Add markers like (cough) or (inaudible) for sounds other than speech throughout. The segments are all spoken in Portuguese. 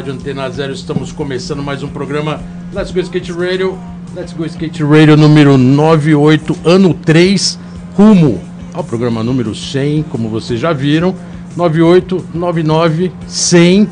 Rádio Antena Zero, estamos começando mais um programa Let's Go Skate Radio. Let's Go Skate Radio número 98, ano 3, rumo ao programa número 100, como vocês já viram. 98, 99, 100,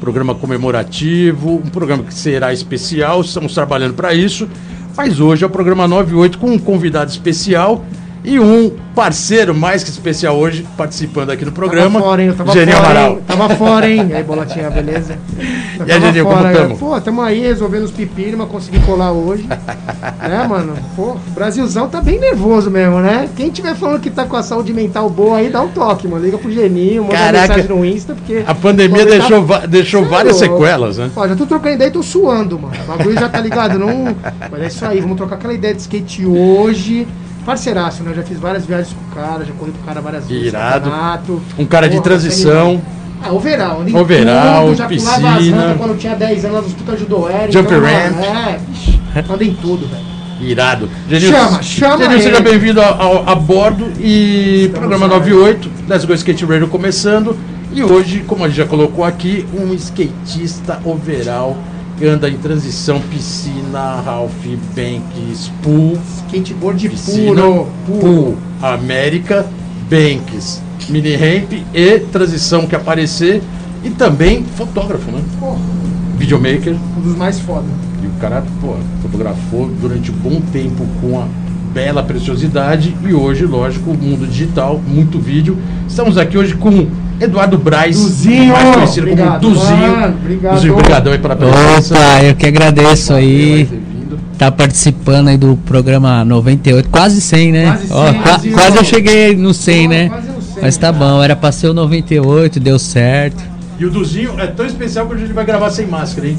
programa comemorativo, um programa que será especial, estamos trabalhando para isso. Mas hoje é o programa 98 com um convidado especial e um parceiro mais que especial hoje participando aqui no programa. Tava fora, hein? Eu tava Geni fora, Amaral. hein? Tava fora, hein? E aí, Bolotinha, beleza? (laughs) Eu E aí, Geninho, como tamo? Pô, tamo aí resolvendo os pepinos, mas consegui colar hoje. (laughs) né, mano? Pô, o Brasilzão tá bem nervoso mesmo, né? Quem tiver falando que tá com a saúde mental boa aí, dá um toque, mano. Liga pro Geninho, manda Caraca. mensagem no Insta, porque... A pandemia deixou, tá- deixou é várias sequelas, né? Ó, já tô trocando ideia e tô suando, mano. O bagulho já tá ligado, não... Mas é isso aí, vamos trocar aquela ideia de skate hoje. Parceiraço, né? Eu já fiz várias viagens com o cara, já corri com o cara várias vezes. Irado. Um cara de Porra, transição, Ah, overall. em Overall, já piscina. as quando eu tinha 10 anos, lá no Hospital Judoé. Jump então, ramp. É, andei em tudo, velho. irado. Chama, chama Genil, seja bem-vindo a bordo e Estamos programa aí. 98, Let's Go Skate Radio começando. E hoje, como a gente já colocou aqui, um skatista overall anda em transição, piscina, Ralph, Banks, pool, Skateboard piscina, puro, puro. pool, América, Banks, mini ramp e transição que aparecer. E também fotógrafo, né? Pô, Videomaker. um dos mais foda. E o cara, pô, fotografou durante um bom tempo com a bela preciosidade e hoje, lógico, o mundo digital, muito vídeo. Estamos aqui hoje com Eduardo Braz, Duzinho! mais conhecido Obrigado, como Duzinho. mano, obrigado. Duzinho, obrigadão aí pela presença. Opa, eu que agradeço aí. Tá participando aí do programa 98, quase 100, né? Quase 100, Ó, qua- quase quase eu cheguei no 100, né? Quase no 100, Mas tá cara. bom, era pra ser o 98, deu certo. E o Duzinho é tão especial que a gente vai gravar sem máscara, hein?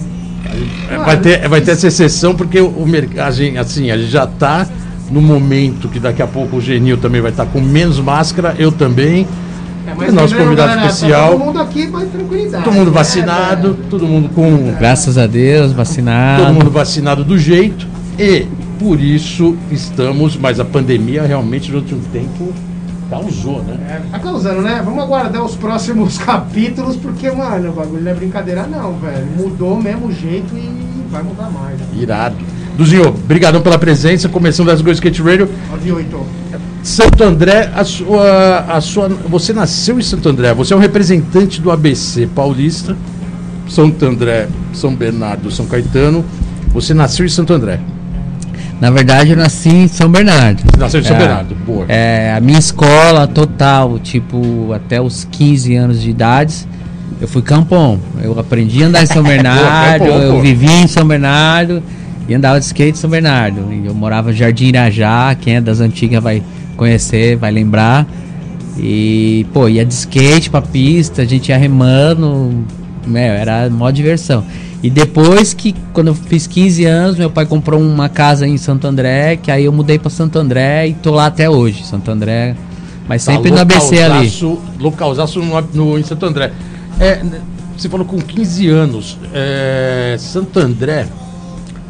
É, Vai ter, vai ter essa exceção porque o, o merc- a gente, assim, a gente já tá no momento que daqui a pouco o Genil também vai estar com menos máscara, eu também. É, nosso convidado galera, especial. Todo mundo aqui vai tranquilidade. Todo mundo vacinado, velho? todo mundo com Graças a Deus, vacinado. todo mundo vacinado do jeito e por isso estamos, mas a pandemia realmente durante um tempo causou, né? É, tá causando, né? Vamos aguardar os próximos (laughs) capítulos, porque, mano, o bagulho não é brincadeira não, velho. Mudou o mesmo jeito e vai mudar mais. né? Irado. Duzinho, brigadão pela presença, começando das Go Skate Radio. 98. Santo André, a sua, a sua, você nasceu em Santo André, você é um representante do ABC paulista, Santo André, São Bernardo, São Caetano. Você nasceu em Santo André. Na verdade, eu nasci em São Bernardo. Nasceu em São É, Bernardo, boa. É, a minha escola total, tipo, até os 15 anos de idade, eu fui campon. Eu aprendi a andar em São (laughs) Bernardo, pô. eu vivi em São Bernardo e andava de skate em São Bernardo. E eu morava em Jardim Irajá, quem é das antigas vai conhecer, vai lembrar. E, pô, ia de skate pra pista, a gente ia remando, meu, era mó diversão. E depois que, quando eu fiz 15 anos, meu pai comprou uma casa em Santo André, que aí eu mudei pra Santo André e tô lá até hoje, Santo André. Mas sempre Tá no ABC ali. localzaço- no, no, em Santo André. É, você falou com 15 anos. É, Santo André.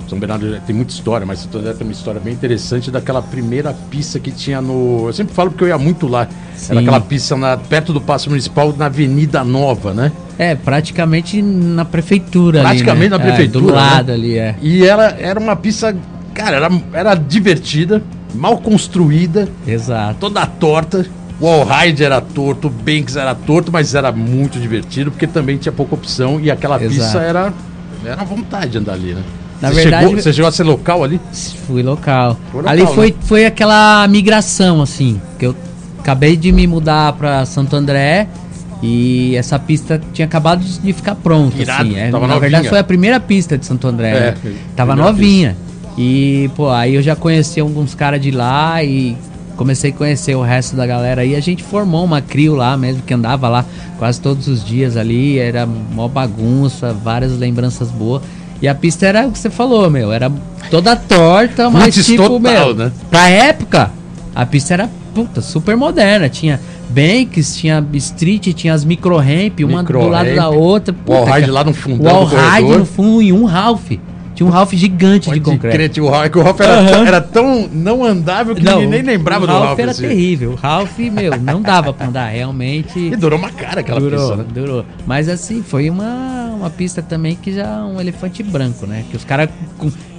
São Bernardo tem muita história, mas Santo André tem uma história bem interessante daquela primeira pista que tinha no. Eu sempre falo porque eu ia muito lá. Era Sim. aquela pista na- perto do Paço Municipal, na Avenida Nova, né? É, praticamente na prefeitura Praticamente ali, né? na prefeitura, É, do né? lado ali, é. E ela era uma pista. Cara, era, era divertida, mal construída, Exato. toda torta. O Allride era torto, o Banks era torto, mas era muito divertido, porque também tinha pouca opção e aquela Exato. pista era, era vontade de andar ali, né? Na você verdade- chegou, você chegou a ser local ali? Fui local. Foi local, Ali foi, né? foi aquela migração, assim, que eu acabei de me mudar pra Santo André e essa pista tinha acabado de ficar pronta, Irado, assim. É, tava na novinha. verdade foi a primeira pista de Santo André. É, né? Tava novinha. E, pô, aí eu já conheci alguns caras de lá e comecei a conhecer o resto da galera aí. A gente formou uma crio lá mesmo, que andava lá quase todos os dias ali. Era mó bagunça, várias lembranças boas. E a pista era o que você falou, meu. Era toda torta, mas Roots tipo, total, meu. né? Pra época, a pista era puta, super moderna. Tinha banks, tinha street, tinha as micro ramp, uma Micro do lado ramp, da outra. Puta, Wall ride cara. lá no fundão do ride corredor. no fundo e um Ralph. Tinha um Ralph gigante de Pode concreto. crer, o Ralph, o Ralph era, Aham. tão, era tão não andável que ninguém nem lembrava o do Ralph. Ralph. era assim. terrível. O Ralph, meu, não dava pra andar. Realmente. E durou uma cara aquela durou, pista, né? durou. Mas assim, foi uma, uma pista também que já um elefante branco, né? Que os caras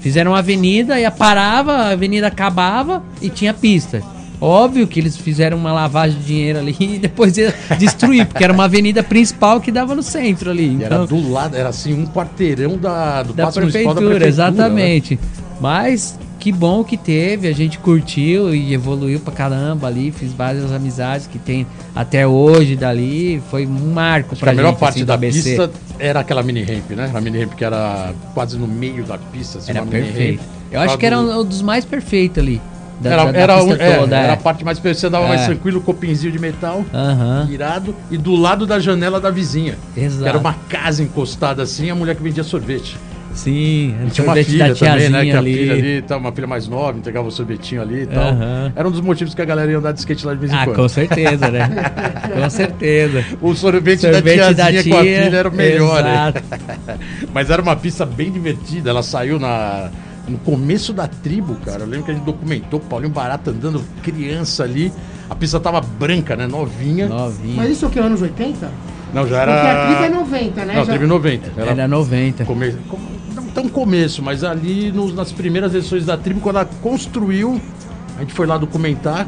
fizeram uma avenida, ia parava, a avenida acabava e tinha pista. Óbvio que eles fizeram uma lavagem de dinheiro ali (laughs) e depois ia destruir, porque era uma avenida principal que dava no centro ali. E era Então, do lado, era assim, um quarteirão da, do da prefeitura, da prefeitura. né? exatamente. Mas que bom que teve, a gente curtiu e evoluiu pra caramba ali, fiz várias amizades que tem até hoje dali, foi um marco Acho pra a melhor gente, parte assim, da ABC. pista era aquela mini ramp, né? A mini ramp que era quase no meio da pista, assim, Era perfeito. Eu acho que era um, dos mais perfeitos ali. Da, era, da- da era, um- é, toda, era é. a parte mais você andava mais É. tranquilo, copinzinho de metal, Aham, virado, e do lado da janela da vizinha. exato. Era uma casa encostada assim, a mulher que vendia sorvete. Sim, E tinha uma filha da também, né? Que a ali. filha ali, tá, uma filha mais nova, entregava o sorvetinho ali e tal. Aham. Era um dos motivos que a galera ia andar de skate lá de vez em Ah, quando. com certeza, né? (laughs) com certeza. O sorvete, Sorvete da da tiazinha com a tia, filha era o melhor, né? exato. (laughs) Mas era uma pista bem divertida. Ela saiu na, no começo da tribo, cara. Eu lembro que a gente documentou o Paulinho Barata andando criança ali. A pista tava branca, né? Novinha. Novinho. Mas isso é o que, anos 80? Não, já Porque a tribo é era. 90, né? Não, Já- teve 90. Era Era 90. come... Não tão começo, mas ali nos- nas primeiras edições da tribo, quando ela construiu, a gente foi lá documentar.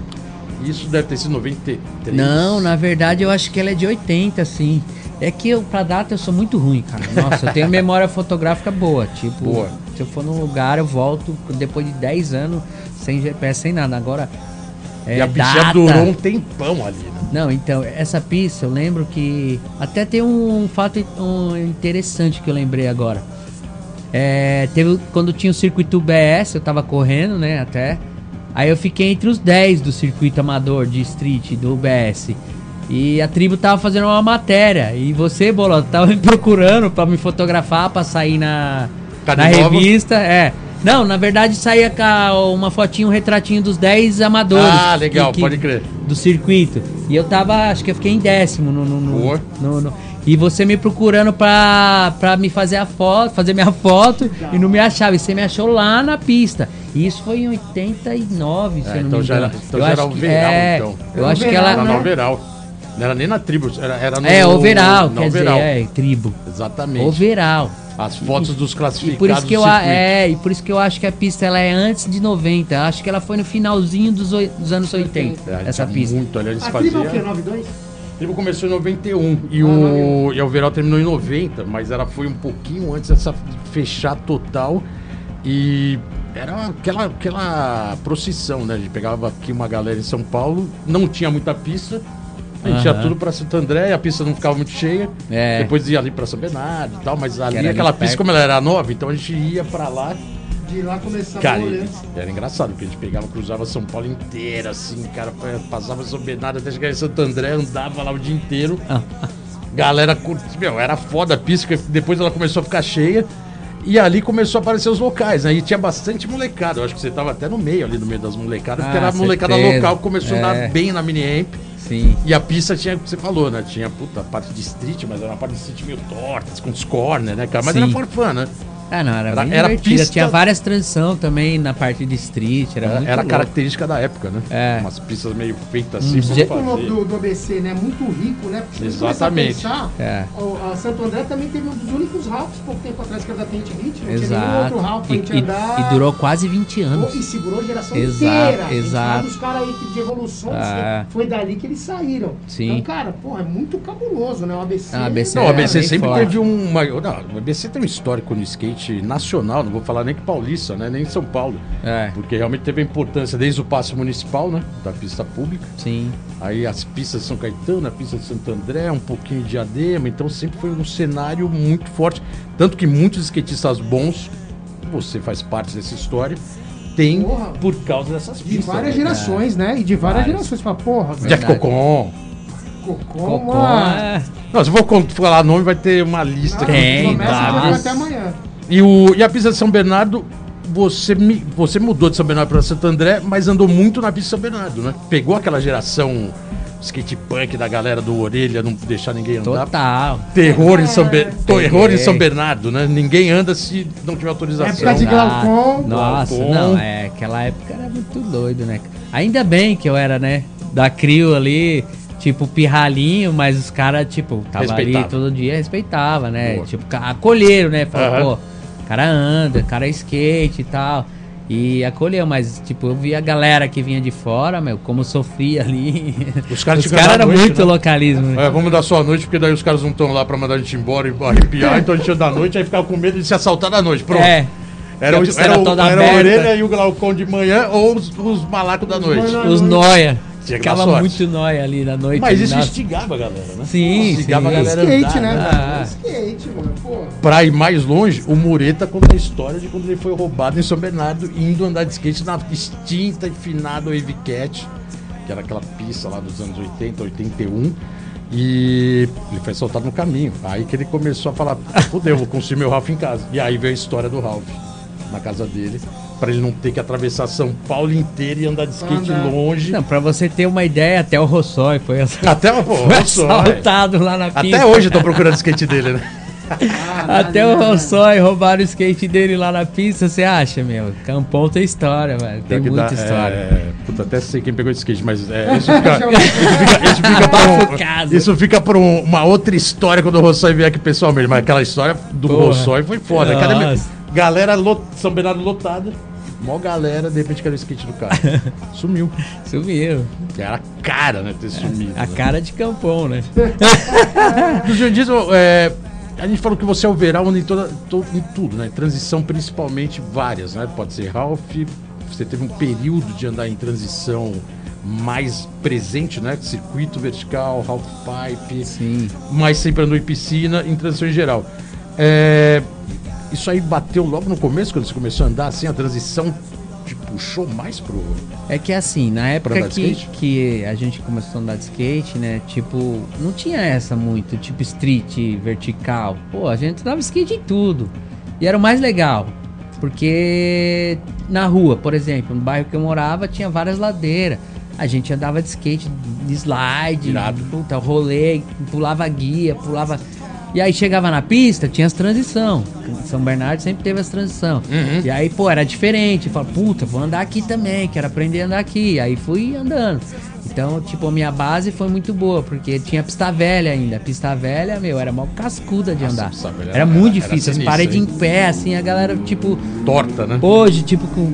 E isso deve ter sido 93. Não, na verdade eu acho que ela é de 80, sim. É que eu, pra data eu sou muito ruim, cara. Nossa, eu tenho memória (laughs) fotográfica boa. Tipo, Boa. se eu for num lugar, eu volto depois de 10 anos sem GPS, sem nada. Agora. É, E a pista data. durou um tempão ali, né? Não, então, essa pista eu lembro que. Até tem um fato um, interessante que eu lembrei agora. É, teve quando tinha o circuito BS, eu tava correndo, né, até. Aí eu fiquei entre os 10 do circuito amador de street do BS. E a tribo tava fazendo uma matéria. E você, Bolota, tava me procurando pra me fotografar, pra sair na, Cadê na revista. É. Não, na verdade saía uma fotinho, um retratinho dos 10 amadores. Ah, legal, que- que- pode crer. do circuito. E eu tava, acho que eu fiquei em décimo no. no, no- no- e você me procurando pra, pra me fazer a foto, fazer minha foto e não me achava. E você me achou lá na pista. E isso foi em 89, se É, eu não então me já era- engano. então Eu já era acho que- overall, é, então. Eu Era acho que ela. Era no overall. Não era nem na tribo, era, era no. É, overall, no quer dizer, overall. é, tribo. Exatamente. Overall. As fotos dos E classificados por isso que eu é, e por isso que eu acho que a pista ela é antes de 90. Eu Acho que ela foi no finalzinho dos, dos anos 80. É, essa pista. Muito, ali, eles A tribo é o quê? faziam. 92? Tribo começou em 91 e Ah, o, e a overall terminou em 90, mas ela foi um pouquinho antes dessa fechar total. E era aquela, aquela procissão, né? A gente pegava aqui uma galera em São Paulo, não tinha muita pista. A gente ia Aham. tudo pra Santo André, a pista não ficava muito cheia. É. Depois ia ali pra São Bernardo e tal, mas ali aquela pista, perto. como ela era nova, então a gente ia pra lá. De lá começava Cara, e- era engraçado, porque a gente pegava, cruzava São Paulo inteira, assim, cara, passava São Bernardo até chegar em Santo André, andava lá o dia inteiro. Ah. (laughs) Galera, curti- meu, era foda a pista, porque depois ela começou a ficar cheia. E ali começou a aparecer os locais, né? E tinha bastante molecada. Eu acho que você tava até no meio ali, no meio das molecadas, porque Ah, era a molecada certeza. local que começou a andar É. bem na mini ramp. Sim. E a pista tinha, o que você falou, né? Tinha, puta, a parte de street, mas era uma parte de street meio torta, com os corner, né, cara? Mas Sim. era for fun, né? Ah, não, era, Era- bem era pista- Tinha várias transições também na parte de street, era, Era, muito era característica da época, né? É. Umas pistas meio feitas assim. Uns pra je- O louco fazer. do, do ABC, né? Muito rico, né? Porque se você Exatamente. Pensar, É. o- a Santo André também teve um dos únicos Ralphs pouco tempo atrás que era da Tente Beat. Não tinha nenhum Exato. outro Ralph pra E, gente e- andar. e durou quase 20 anos. E segurou a geração Exato, inteira. A exato. fala dos caras aí que de evoluções, É. que foi dali que eles saíram. Sim. Então, cara, porra, é muito cabuloso, né? O ABC. Ah, ABC Não, o É, ABC bem sempre forte. teve uma. Não, o ABC tem um histórico no skate nacional, não vou falar nem que paulista, né? Nem São Paulo. É, Porque realmente teve a importância desde o passe municipal, né? Da pista pública. sim. Aí as pistas de São Caetano, a pista de Santo André, um pouquinho de Diadema. Então sempre foi um cenário muito forte. Tanto que muitos skatistas bons, você faz parte dessa história, tem Porra. por causa dessas De pistas. várias né? gerações, né? E de várias Várias. gerações. Fala, porra, Jeff. Cocon. Cocô, Cocô, mano. é. Não, se eu con- falar nome, vai ter uma lista aqui. Tem, programa até amanhã. E, o, e a pista de São Bernardo, você, mi- você mudou de São Bernardo para Santo André, mas andou muito na pista de São Bernardo, né? Pegou aquela geração skate punk da galera do Orelha, não deixar ninguém andar. Total. Terror em São, Ber... Terror em São Bernardo, né? Ninguém anda se não tiver autorização. Época de Glaucon. Nossa, Glaucon. não, é, aquela época era muito doido, né? Ainda bem que eu era, né, da Crio ali, tipo, pirralhinho, mas os caras, tipo, tava Respeitava. ali todo dia, respeitava, né? Boa. Tipo, acolheram, né? Falou, Aham. pô, cara anda, o cara é skate e tal. E acolheu, mas, tipo, eu vi a galera que vinha de fora, meu, como sofria ali. Os caras Os na eram noite, muito né? localismo, né? É, vamos dar só a noite, porque daí os caras não estão lá pra mandar a gente embora e arrepiar, então a gente anda à noite, aí ficava com medo de se assaltar da noite. Pronto. É, Era, era, era o, era a orelha e o Glaucon de manhã ou os, os malacos da noite. Os noia. Tinha Ficava muito noia ali na noite. Mas isso nossa. instigava a galera, né? Sim, instigava sim. a galera Skate, andar, né? Ah. mano? Skate, mano. Pô. Pra ir mais longe, o Mureta conta a história de quando ele foi roubado em São Bernardo, indo andar de skate na extinta e finada Wave Cat, que era aquela pista lá dos anos 80, 81. E ele foi soltado no caminho. Aí que ele começou a falar: fudeu, vou construir meu Ralph em casa. E aí veio a história do Ralph na casa dele, pra ele não ter que atravessar São Paulo inteiro e andar de skate longe. Não, pra você ter uma ideia, até o Rossói foi, ass- Até, pô, (laughs) foi assaltado lá na pista. até hoje eu tô procurando o skate dele, né? (laughs) Até o Rossói roubaram o skate dele lá na pista, você acha, meu? Campão tem história, velho. Tem muita dá- história. É, puta, até sei quem pegou esse skate, mas é, isso (laughs) fica. isso fica, isso fica pra um- Bafocado. isso fica pra um- uma outra história quando o Rossói vier aqui pessoalmente. Mas aquela história do Porra. Rossói foi foda. Cada, Nossa. Galera, lot, São Bernardo lotada. Mó galera, de repente caiu o skate do cara. (laughs) Sumiu. Sumiu. Era a cara, né? Ter sumido. A né? cara de Campão, né? (laughs) Do Jandizo, é, a gente falou que você é overall em, toda, to- em tudo, né? Em transição, principalmente várias, né? Pode ser Ralph, você teve um período de andar em transição mais presente, né? Circuito vertical, Half Pipe, Sim. mas sempre andou em piscina, em transição em geral. É, isso aí bateu logo no começo, quando você começou a andar assim, a transição te puxou mais pro. É que assim, na época que, que a gente começou a andar de skate, né? Tipo, não tinha essa muito, tipo street, vertical. Pô, a gente andava de skate em tudo. E era o mais legal. Porque na rua, por exemplo, no bairro que eu morava, tinha várias ladeiras. A gente andava de skate, de slide, Irado. puta, rolê, pulava guia, pulava. E aí chegava na pista, tinha as transição. São Bernardo sempre teve as transição. Uhum. E aí, pô, era diferente. Falei, puta, vou andar aqui também, quero aprender a andar aqui. Aí fui andando. Então, tipo, a minha base foi muito boa, porque tinha pista velha ainda. Pista velha, meu, era mal cascuda de Nossa, andar. velha Era era- muito era difícil, as sinistro, paredes em pé, assim, a galera, tipo, Torta, né? Hoje, tipo, com.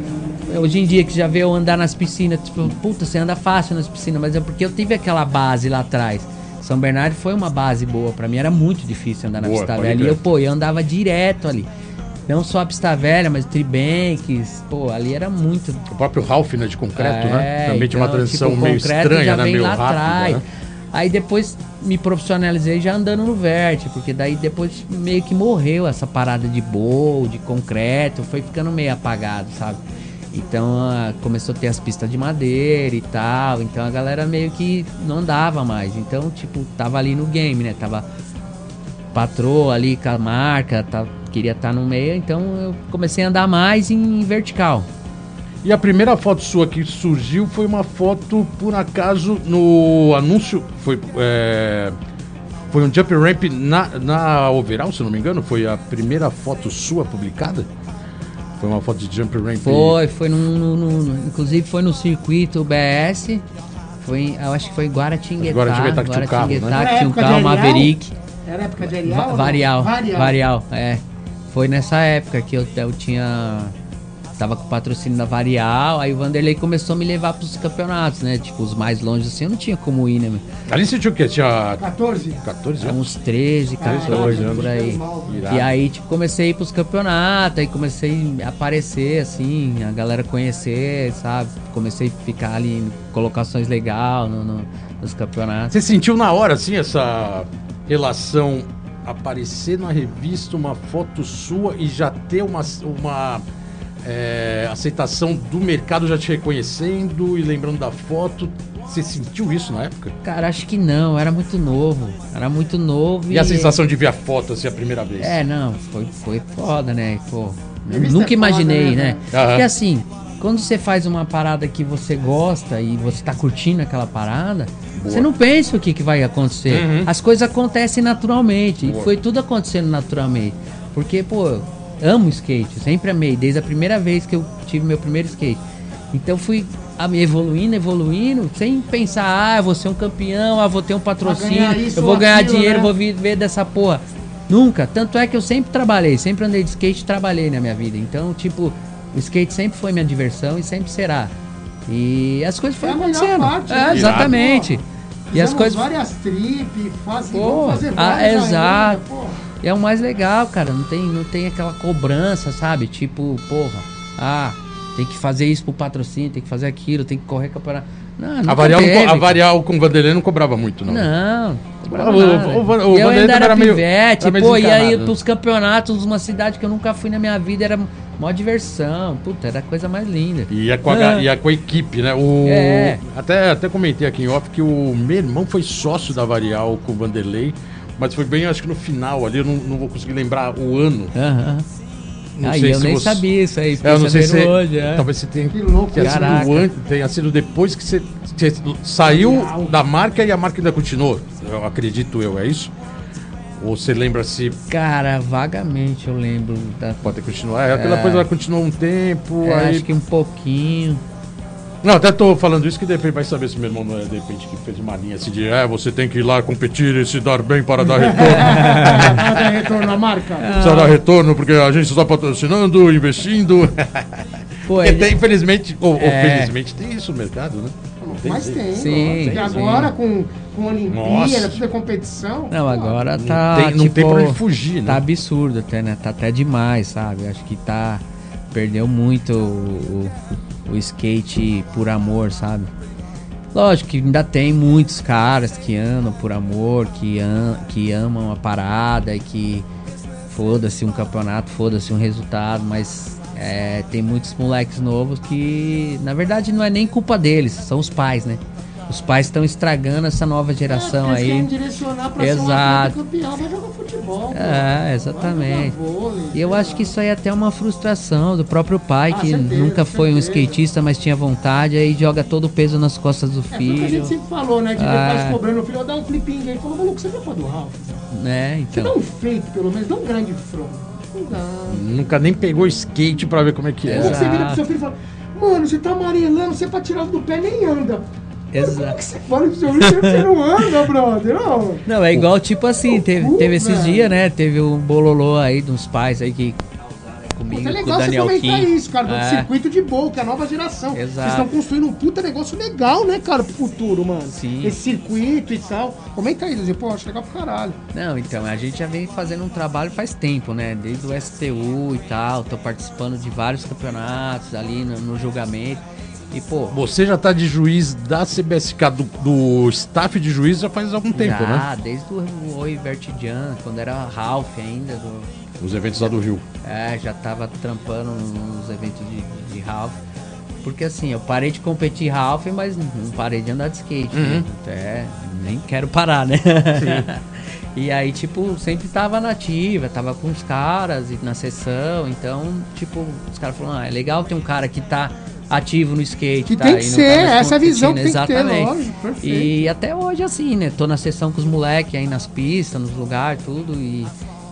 Hoje em dia que já vê eu andar nas piscinas, tipo, puta, você anda fácil nas piscinas, mas é porque eu tive aquela base lá atrás. São Bernardo foi uma base boa pra mim, era muito difícil andar na Boa, pista velha. E eu, pô, eu andava direto ali. Não só a pista velha, mas tribanks, pô, ali era muito. O próprio Ralph, né, de concreto, né? É, Também tinha uma então, transição tipo, o meio estranha, né? Meio lá rápida, atrás. né? Aí depois me profissionalizei já andando no verte, porque daí depois meio que morreu essa parada de bowl, de concreto, foi ficando meio apagado, sabe? Então ah, começou a ter as pistas de madeira e tal, então a galera meio que não andava mais. Então, tipo, tava ali no game, né? Tava patroa ali com a marca, tá, queria estar no meio, então eu comecei a andar mais em vertical. E a primeira foto sua que surgiu foi uma foto, por acaso, no anúncio. Foi, é, foi um jump ramp na, na Overall, se não me engano. Foi a primeira foto sua publicada? Foi uma foto de jump ramp. Foi, foi no, no- no- no- inclusive foi no circuito BS. Foi, eu acho que foi Guaratinguetá. Guaratinguetá que tinha um carro, né? Que tinha um carro? Maverick. Era época de Arial? Va- Varial. varial. é. Foi nessa época que eu, eu tinha. Tava com patrocínio da Varial, aí o Vanderlei começou a me levar pros campeonatos, né? Tipo, os mais longe assim, eu não tinha como ir, né? meu? Ali você tinha o quê? Tinha 14? 14 Tinha anos? uns 13, 14 anos. por aí. E aí, tipo, comecei a ir pros campeonatos, aí comecei a aparecer, assim, a galera conhecer, sabe? Comecei a ficar ali em colocações legais no, no- nos campeonatos. Você sentiu na hora, assim, essa relação aparecer na revista uma foto sua e já ter uma, uma é, aceitação do mercado já te reconhecendo e lembrando da foto. Você sentiu isso na época? Cara, acho que não, era muito novo. Era muito novo E a sensação de ver a foto assim a primeira vez? É, não, foi, foi foda, né? Pô, nunca é imaginei, foda, né, né? Porque assim, quando você faz uma parada que você gosta e você tá curtindo aquela parada, você não pensa o que, que vai acontecer. Uhum. As coisas acontecem naturalmente. Boa. E foi tudo acontecendo naturalmente. Porque, pô, amo skate, sempre amei, desde a primeira vez que eu tive meu primeiro skate. Então fui ah, evoluindo, evoluindo, sem pensar, ah, eu vou ser um campeão, ah, vou ter um patrocínio, isso eu vou ou ganhar aquilo, dinheiro, né? vou viver dessa porra. Nunca. Tanto é que eu sempre trabalhei, sempre andei de skate e trabalhei na minha vida. Então, tipo, o skate sempre foi minha diversão e sempre será. E as coisas É a foram melhor acontecendo. parte, é, né? exatamente. E as coisas. várias trip, faz, Pô, vamos fazer ah, várias ainda, pô. É o mais legal, cara. Não tem, não tem aquela cobrança, sabe? Tipo, porra, ah, tem que fazer isso pro patrocínio, tem que fazer aquilo, tem que correr campeonato. Não, nunca A Varial, não teve, a Varial com o Vanderlei não cobrava muito, não. Não, cobrava O- nada. o- o o E eu ainda era era pivete, era meio pô, e aí pros campeonatos, uma cidade que eu nunca fui na minha vida, era mó diversão. Puta, era a coisa mais linda. E é com a, É. e é com a equipe, né? O, É. até, até comentei aqui em off que o meu irmão foi sócio da Varial com o Vanderlei, mas foi bem, acho que no final ali, eu não, não vou conseguir lembrar o ano. Aham. Não Aí sei eu se nem você- sabia isso aí, É, eu não sei se hoje, é. talvez você tenha Que louco, tenha sido antes, tenha sido depois que você, que você saiu da marca e a marca ainda continuou. Eu acredito eu, é isso? Ou você lembra se Cara, vagamente eu lembro da. pode continuar? É, aquela É. coisa ela continuou um tempo, É, aí Acho que um pouquinho. Não, até tô falando isso que de repente vai saber se meu irmão não é de repente que fez uma linha assim de é, você tem que ir lá competir e se dar bem para dar retorno. Para (laughs) dar retorno à marca. (laughs) Precisa dar retorno porque a gente está patrocinando, investindo. (laughs) Pô, ele- tem, infelizmente, ou, ou É. felizmente, tem isso no mercado, né? Mas tem. Sim, E sim. agora com, com Olimpíada, tudo é competição. Não, agora tá. tem, não tipo, tem pra onde fugir, né? Tá absurdo até, né? Tá até demais, sabe? Acho que tá. Perdeu muito o, o- o skate por amor, sabe? Lógico que ainda tem muitos caras que andam por amor, que, am, que amam a parada e que foda-se um campeonato, foda-se um resultado, mas é, tem muitos moleques novos que, na verdade, não é nem culpa deles, são os pais, né? Os pais estão estragando essa nova geração é, porque eles aí. direcionar pra ser um Exato. campeão, vai jogar futebol. pô. É, exatamente. Vôlei, E eu acho lá. que isso aí é até uma frustração do próprio pai, Ah, que certeza, nunca foi um certeza. skatista, mas tinha vontade, aí joga todo o peso nas costas do É porque a filho. gente sempre falou, né? De ver Ah. pais cobrando o filho, ó, dá um flipinho aí. Falou, maluco, você viu pra do Ralph? Né, Você dá então. um fake, pelo menos, dá um grande front. Nunca nem pegou skate pra ver como é que é. Que você vira pro Exato. seu filho e fala, mano, você tá amarelando, você pra tirar do pé nem anda. Exato. você fala que você não anda, brother? Não. Não, é igual tipo assim, teve, teve esses dias, né? Teve um bololô aí de uns pais aí que comigo, Puta, é com o legal você Daniel comentar Kim. isso, cara, do É. circuito de bowl, que é a nova geração. Exato. Vocês estão construindo um puta negócio legal, né, cara, pro futuro, mano. Sim. Esse circuito e tal. Comenta aí, Luzio, pô, acho legal pro caralho. Não, então, a gente já vem fazendo um trabalho faz tempo, né? Desde o STU e tal, tô participando de vários campeonatos ali no, no julgamento. E, pô, Você já tá de juiz da CBSK, do, do staff de juiz, já faz algum tempo, já, né? desde o Oi Vertigian, quando era Ralph ainda, do, Os eventos lá do Rio. é, já tava trampando nos eventos de, de Ralph. Porque assim, eu parei de competir Ralph, mas não parei de andar de skate. né? Até nem quero parar, né? (laughs) e aí, tipo, sempre tava nativa, tava com os caras na sessão. Então, tipo, os caras falaram, ah, é legal ter um cara que tá ativo no skate. Que tá? tem que ser, mais essa é a visão que tem competindo, que ter, exatamente. lógico, perfeito. E até hoje, assim, né? Tô na sessão com os moleques aí nas pistas, nos lugares, tudo. E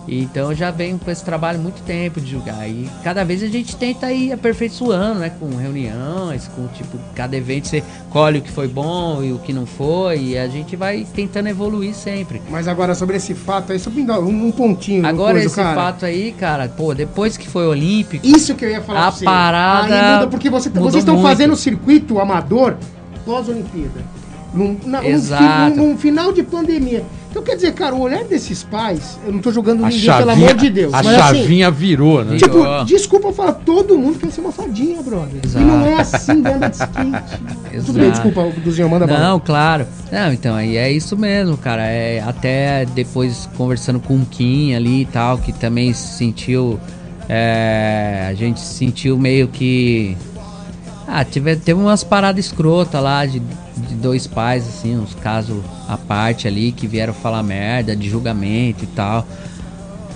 então eu já venho com esse trabalho muito tempo de julgar. E cada vez a gente tenta ir aperfeiçoando, né? Com reuniões, com tipo, cada evento você colhe o que foi bom e o que não foi. E a gente vai tentando evoluir sempre. Mas agora, sobre esse fato aí, só me dá um, um pontinho. Agora, coisa, esse cara. fato aí, cara, pô, depois que foi olímpico. Isso que eu ia falar A pra você. parada Aí muda, porque você, mudou vocês estão muito. fazendo o circuito amador pós-Olimpíada. Num, na- Exato. num- num final de pandemia. Então, quer dizer, cara, o olhar desses pais, eu não tô jogando A ninguém, pelo chavinha, amor de Deus. a mas assim, chavinha virou, né? Tipo, Tipo, desculpa eu falar, todo mundo quer ser uma fadinha, brother. Exato. E não é assim anda de skate. (laughs) Tudo bem, Exato. desculpa, Duzinho, manda. Não, claro. Não, então, aí é isso mesmo, cara. É, até depois conversando com o Kim ali e tal, que também sentiu É, a gente sentiu meio que. Ah, tive, teve umas paradas escrotas lá de, de dois pais, assim, uns casos à parte ali que vieram falar merda, de julgamento e tal.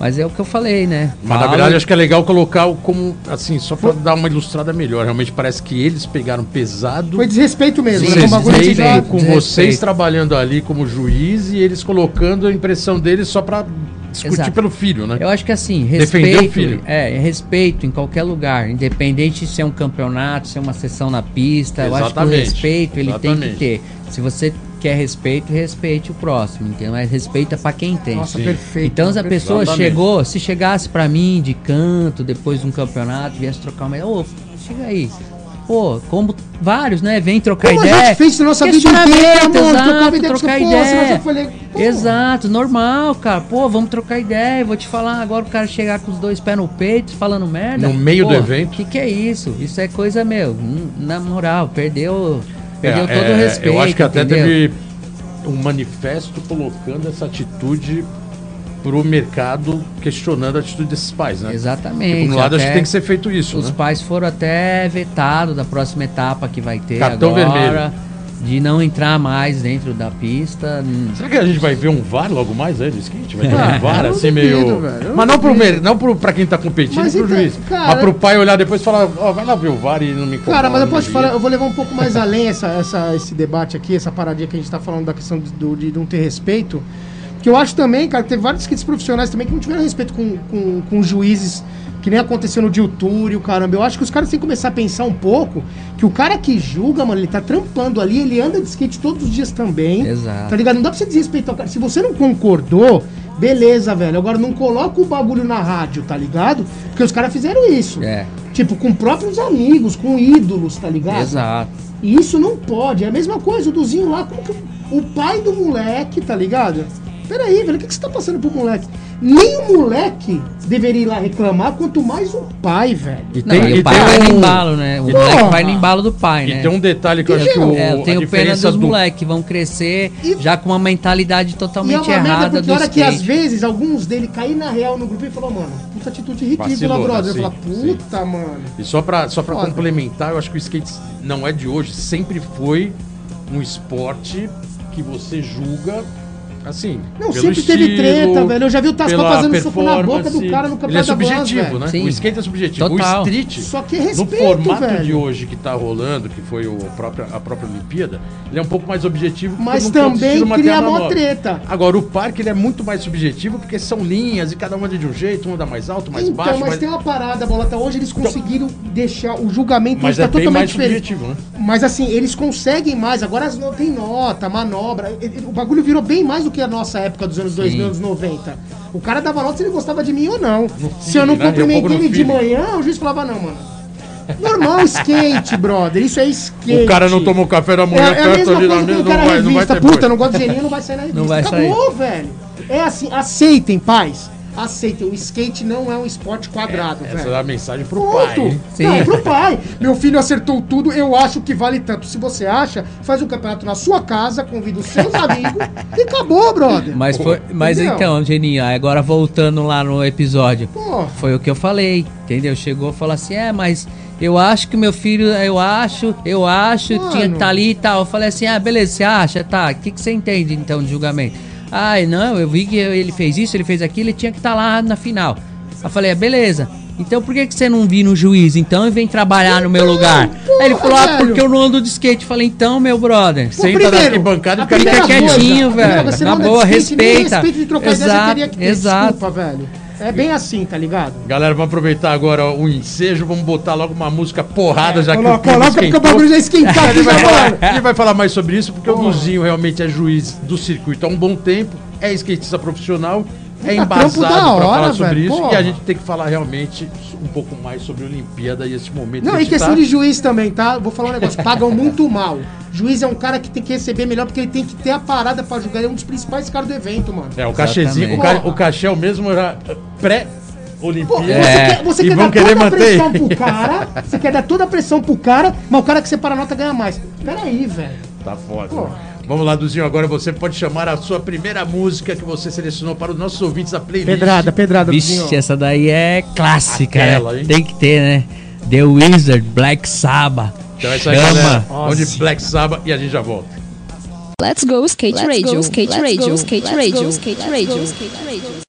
Mas é o que eu falei, né? Mas na Falo- verdade acho que é legal colocar o como, assim, só pra dar uma ilustrada melhor. Realmente parece que eles pegaram pesado. Foi desrespeito mesmo, né? Com o bagulho de Desrespeito com desrespeito. vocês trabalhando ali como juiz e eles colocando a impressão deles só pra discutir Exato. pelo filho, né? Eu acho que assim, Defender o respeito, filho. é, respeito em qualquer lugar, independente se é um campeonato, se é uma sessão na pista, eu acho que o Exatamente, respeito ele tem exatamente. que ter. Se você quer respeito, respeite o próximo, entendeu? Mas respeita pra quem tem. Nossa, Sim. perfeito. Então, se a pessoa Exatamente. chegou, se chegasse pra mim de canto, depois de um campeonato, viesse trocar uma. Ô, chega aí. Pô, como vários, né? Vem trocar Como a ideia. gente fez na nossa vida inteira, amor, exato, trocava ideia trocar ideia. falei, pô. Exato, normal, cara. Pô, vamos trocar ideia. Vou te falar agora o cara chegar com os dois pés no peito, falando merda. No meio Pô, do evento. O que, que é isso? Isso é coisa, meu, hum, na moral, perdeu, perdeu É, todo é, o respeito. Eu acho que até entendeu? teve um manifesto colocando essa atitude pro mercado, questionando a atitude desses pais, né? Exatamente. Tipo, no lado acho até que tem que ser feito isso, Os né? pais foram até vetados da próxima etapa que vai ter Cartão agora. vermelho. De não entrar mais dentro da pista. Será que a gente vai ver um VAR logo mais aí do skate? Vai ter Ah, um VAR eu assim duvido, meio. velho, Mas não mer- não pro, pra quem tá competindo Mas e pro então, juiz. cara- Mas pro pai olhar depois e falar, ó, vai lá ver o VAR e não me incomoda. Cara, mas eu posso te falar, eu vou levar um pouco mais além essa, essa, esse debate aqui, essa paradinha que a gente tá falando da questão do- de não ter respeito. Que eu acho também, cara, que teve vários skates profissionais também que não tiveram respeito com, com, com juízes, que nem aconteceu no Diltúrio, caramba. Eu acho que os caras têm que começar a pensar um pouco que o cara que julga, mano, ele tá trampando ali, ele anda de skate todos os dias também. Exato. Tá ligado? Não dá pra você desrespeitar o cara. Se você não concordou, beleza, velho. Agora não coloca o bagulho na rádio, tá ligado? Porque os caras fizeram isso. É, Tipo, com próprios amigos, com ídolos, tá ligado? exato. E isso não pode. É a mesma coisa, o Duzinho lá, como que o pai do moleque, tá ligado? Peraí, velho, o que, que você tá passando pro moleque? Nem o moleque deveria ir lá reclamar, quanto mais o pai, velho. E Não, e o pai tem vai no um- embalo, né? O e moleque tem- vai no embalo do pai, E né? tem um detalhe que eu acho que o, É, eu a tenho pena dos do moleques que vão crescer E- já com uma mentalidade E é totalmente uma errada do hora que às vezes alguns dele cair na real no grupo e falou, mano, puta atitude ridícula, Vacilou, brother. né? Eu falo, Sim, puta, mano. E só pra, só pra Foda. complementar, eu acho que o skate não é de hoje, sempre foi um esporte que você julga assim. Não, pelo sempre teve estilo, treta, velho. Eu já vi o Tascão fazendo soco na boca do cara no Ele é campeonato da Bronze, subjetivo, velho. né? Sim. O skate é subjetivo. Total. O street, Só que é no respeito, formato velho. de hoje que tá rolando, que foi o próprio, a própria Olimpíada, ele é um pouco mais objetivo. Mas também cria mó treta. Agora, o parque ele é muito mais subjetivo porque são linhas e cada uma anda de um jeito, um anda mais alto, mais então, baixo. mas mais- tem uma parada, Bolota. Hoje eles conseguiram deixar o julgamento Mas hoje é tá bem totalmente mais diferente. subjetivo, né? Mas assim, eles conseguem mais. Agora no- tem nota, manobra. O bagulho virou bem mais do que a nossa época dos anos 2000, anos 90. O cara dava nota se ele gostava de mim ou não. se eu não né? cumprimentei Um ele de manhã, o juiz falava, não, mano. Normal skate, brother. Isso é skate. O cara não tomou café da É, manhã é a perto mesma ali na coisa que mesa, o não cara vai, não vai revista. ter Puta, boi. não gosto de geninho, não vai sair na revista. vai Acabou, velho. É assim, aceitem, pais. Aceitem. O skate não é um esporte quadrado, Essa velho. é a mensagem pro Ponto. pai. hein? Sim. Não, pro pai. Meu filho acertou tudo, eu acho que vale tanto. Se você acha, faz um campeonato na sua casa, convida os seus amigos e acabou, brother. Mas, foi, mas Entendeu? então, Geninho, aí agora voltando lá no episódio, Pô, foi o que eu falei, entendeu? Chegou e falou assim, é, mas eu acho que meu filho, eu acho, eu acho, Mano. tinha que estar ali e tal. Eu falei assim, ah, beleza, você acha? Tá, o que, que você entende então de julgamento? Ai, não, eu vi que ele fez isso, ele fez aquilo, ele tinha que estar lá na final. Eu falei, é, beleza. Então por que, que você não vi no juiz então e vem trabalhar no meu lugar? Aí ele falou, ah, porque eu não ando de skate. Eu falei, então, meu brother. Pô, Senta na arquibancada e fica quietinho, coisa, velho. primeira, Na boa, skate, respeita. respeito de trocar ideia, você Exato, teria que ter. exato. Desculpa, velho. É bem assim, tá ligado? Galera, vamos aproveitar agora o ensejo, vamos botar logo uma música porrada, já que Coloca, o clima coloca porque o esquentou. bagulho já esquentou aqui, (laughs) Ele vai, já, falar, mano. ele vai falar mais sobre isso, porque o Porra. Duzinho realmente é juiz do circuito há um bom tempo, é skatista profissional, é embasado da pra hora, falar sobre velho, isso, porra. e a gente tem que falar realmente um pouco mais sobre a Olimpíada e esse momento Não, que a e questão tá. de juiz também, tá? Vou falar um negócio. Pagam muito mal. Juiz é um cara que tem que receber melhor porque ele tem que ter a parada pra julgar. Ele é um dos principais caras do evento, mano. É, o cachezinho, o, ca, o cachê é o mesmo já Pô, pré-Olimpíada. você É. quer, você E quer vão dar querer toda a manter. pressão pro cara, você quer dar toda a pressão pro cara, mas o cara que separa a nota ganha mais. Peraí, velho. Tá foda. Pô. Vamos lá, Duzinho, agora você pode chamar a sua primeira música que você selecionou para os nossos ouvintes da playlist. Pedrada, pedrada, Vixe, Duzinho. essa daí é clássica, Aquela, né? hein? Tem que ter, né? The Wizard, Black Sabbath. Então é isso aí, Chama. galera. Nossa. Vamos de Black Sabbath e a gente já volta. Let's go skate Let's radio, go, skate let's radio, go, skate let's radio, go, skate radio, skate radio.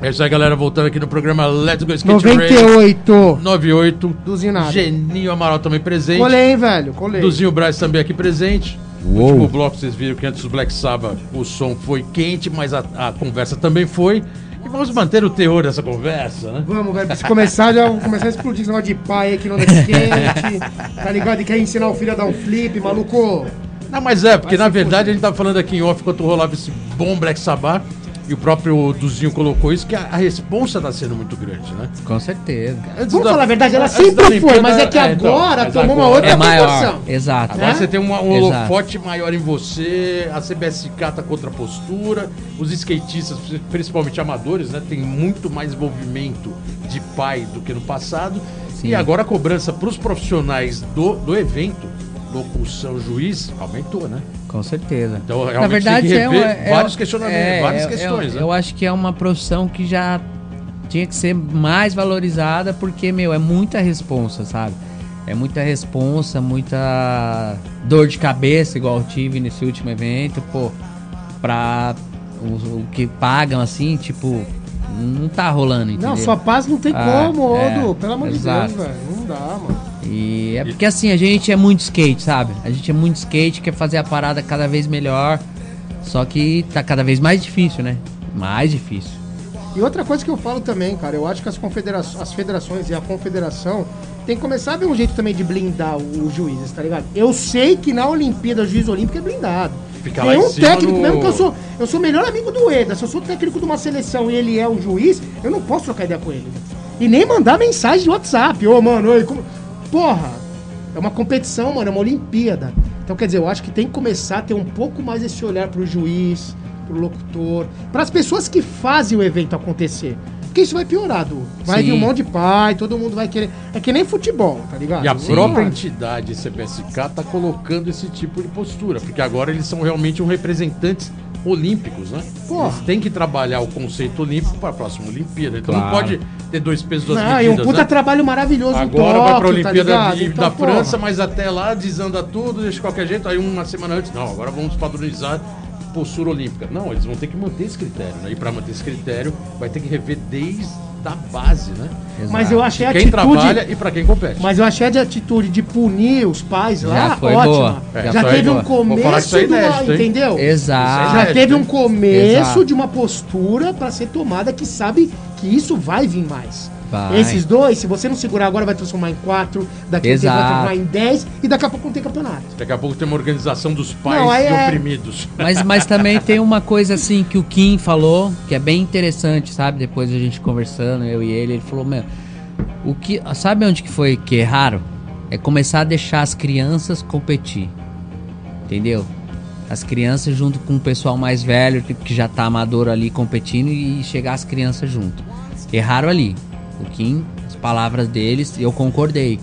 É isso aí, galera. Voltando aqui no programa Let's Go Skate Radio 98. 98. Duzinho nada. Geninho Amaral também presente. Colei, hein, velho. Colei. Duzinho Braz também aqui presente. No Uou. último bloco vocês viram que antes do Black Sabbath o som foi quente, mas a, a conversa também foi. E vamos manter o terror dessa conversa, né? Vamos, velho. Se começar, já vou começar a explodir esse negócio de pai aí que não dá skate. tá ligado? E quer ensinar o filho a dar um flip, maluco. Não, mas é, porque Vai na verdade a gente tava falando aqui em off enquanto rolava esse bom Black Sabbath. E o próprio Duzinho colocou isso, que a, a responsa tá sendo muito grande, né? Com certeza. Antes Vamos da- falar a verdade, ela sempre foi, Olimpíada, mas é que então, agora mas tomou uma agora- outra É maior. proporção. Exato. Agora Né? você tem uma- um holofote maior em você, a CBSK tá contra a postura, os skatistas, principalmente amadores, né, tem muito mais envolvimento de pai do que no passado. Sim. E agora a cobrança para os profissionais do, do evento, locução, juiz, aumentou, né? Com certeza. Então, realmente, Na verdade, tem que é, uma- é vários questionamentos, é, várias é- questões, eu, né? eu acho que é uma profissão que já tinha que ser mais valorizada, porque, meu, é muita responsa, sabe? É muita responsa, muita dor de cabeça, igual eu tive nesse último evento, pô, pra o, o que pagam assim, tipo, não tá rolando, entendeu? Não, sua paz não tem Ah, como, é, Odo. Pelo amor exato. de Deus, velho. Não dá, mano. E é porque assim, a gente é muito skate, sabe? A gente é muito skate, quer fazer a parada cada vez melhor. Só que tá cada vez mais difícil, né? Mais difícil. E outra coisa que eu falo também, cara, eu acho que as, confederações, as federações e a confederação tem que começar a ver um jeito também de blindar o- os juízes, tá ligado? Eu sei que na Olimpíada o juiz olímpico é blindado. Fica lá Tem em um técnico, no- mesmo que eu sou, eu sou o melhor amigo do Eda, se eu sou técnico de uma seleção e ele é o juiz, eu não posso trocar ideia com ele. E nem mandar mensagem de WhatsApp. Ô, mano, oi, como... Porra, é uma competição, mano, é uma Olimpíada. Então, quer dizer, eu acho que tem que começar a ter um pouco mais esse olhar pro juiz, pro locutor, para as pessoas que fazem o evento acontecer. Porque isso vai piorar, Du. Vai Sim. vir um monte de pai, todo mundo vai querer. É que nem futebol, tá ligado? E a Sim. própria entidade CBSK tá colocando esse tipo de postura, porque agora eles são realmente um representantes olímpicos, né? Porra. Eles têm que trabalhar o conceito olímpico para a próxima Olimpíada. Então não Claro. pode ter dois pesos duas Não, e medidas, um puta né? trabalho maravilhoso em Agora vai pra Tóquio, Olimpíada tá de- Então, da porra. França, mas até lá desanda tudo, deixa de qualquer jeito. Aí uma semana antes, não, agora vamos padronizar postura olímpica. Não, eles vão ter que manter esse critério, né? E para manter esse critério, vai ter que rever desde a base, né? Mas eu achei a Quem atitude. trabalha e para quem compete. Mas eu achei a de atitude de punir os pais lá Já foi ótima. boa. É, Já, teve boa. um começo é de uma, inédito, hein? entendeu? Exato. Já É, teve um começo Exato. de uma postura pra ser tomada que sabe que isso vai vir mais. Vai. Esses dois, se você não segurar agora, vai transformar em quatro, daqui a tempo vai transformar em dez e daqui a pouco não tem campeonato. Daqui a pouco tem uma organização dos pais Não, é- oprimidos. Mas, mas (laughs) também tem uma coisa assim que o Kim falou, que é bem interessante, sabe? Depois a gente conversando, eu e ele, ele falou, meu, o que. Sabe onde que foi que erraram? É começar a deixar as crianças competir. Entendeu? As crianças junto com o pessoal mais velho, tipo, que já tá amador ali competindo, e chegar as crianças junto. Erraram ali. O Kim, as palavras deles, eu concordei.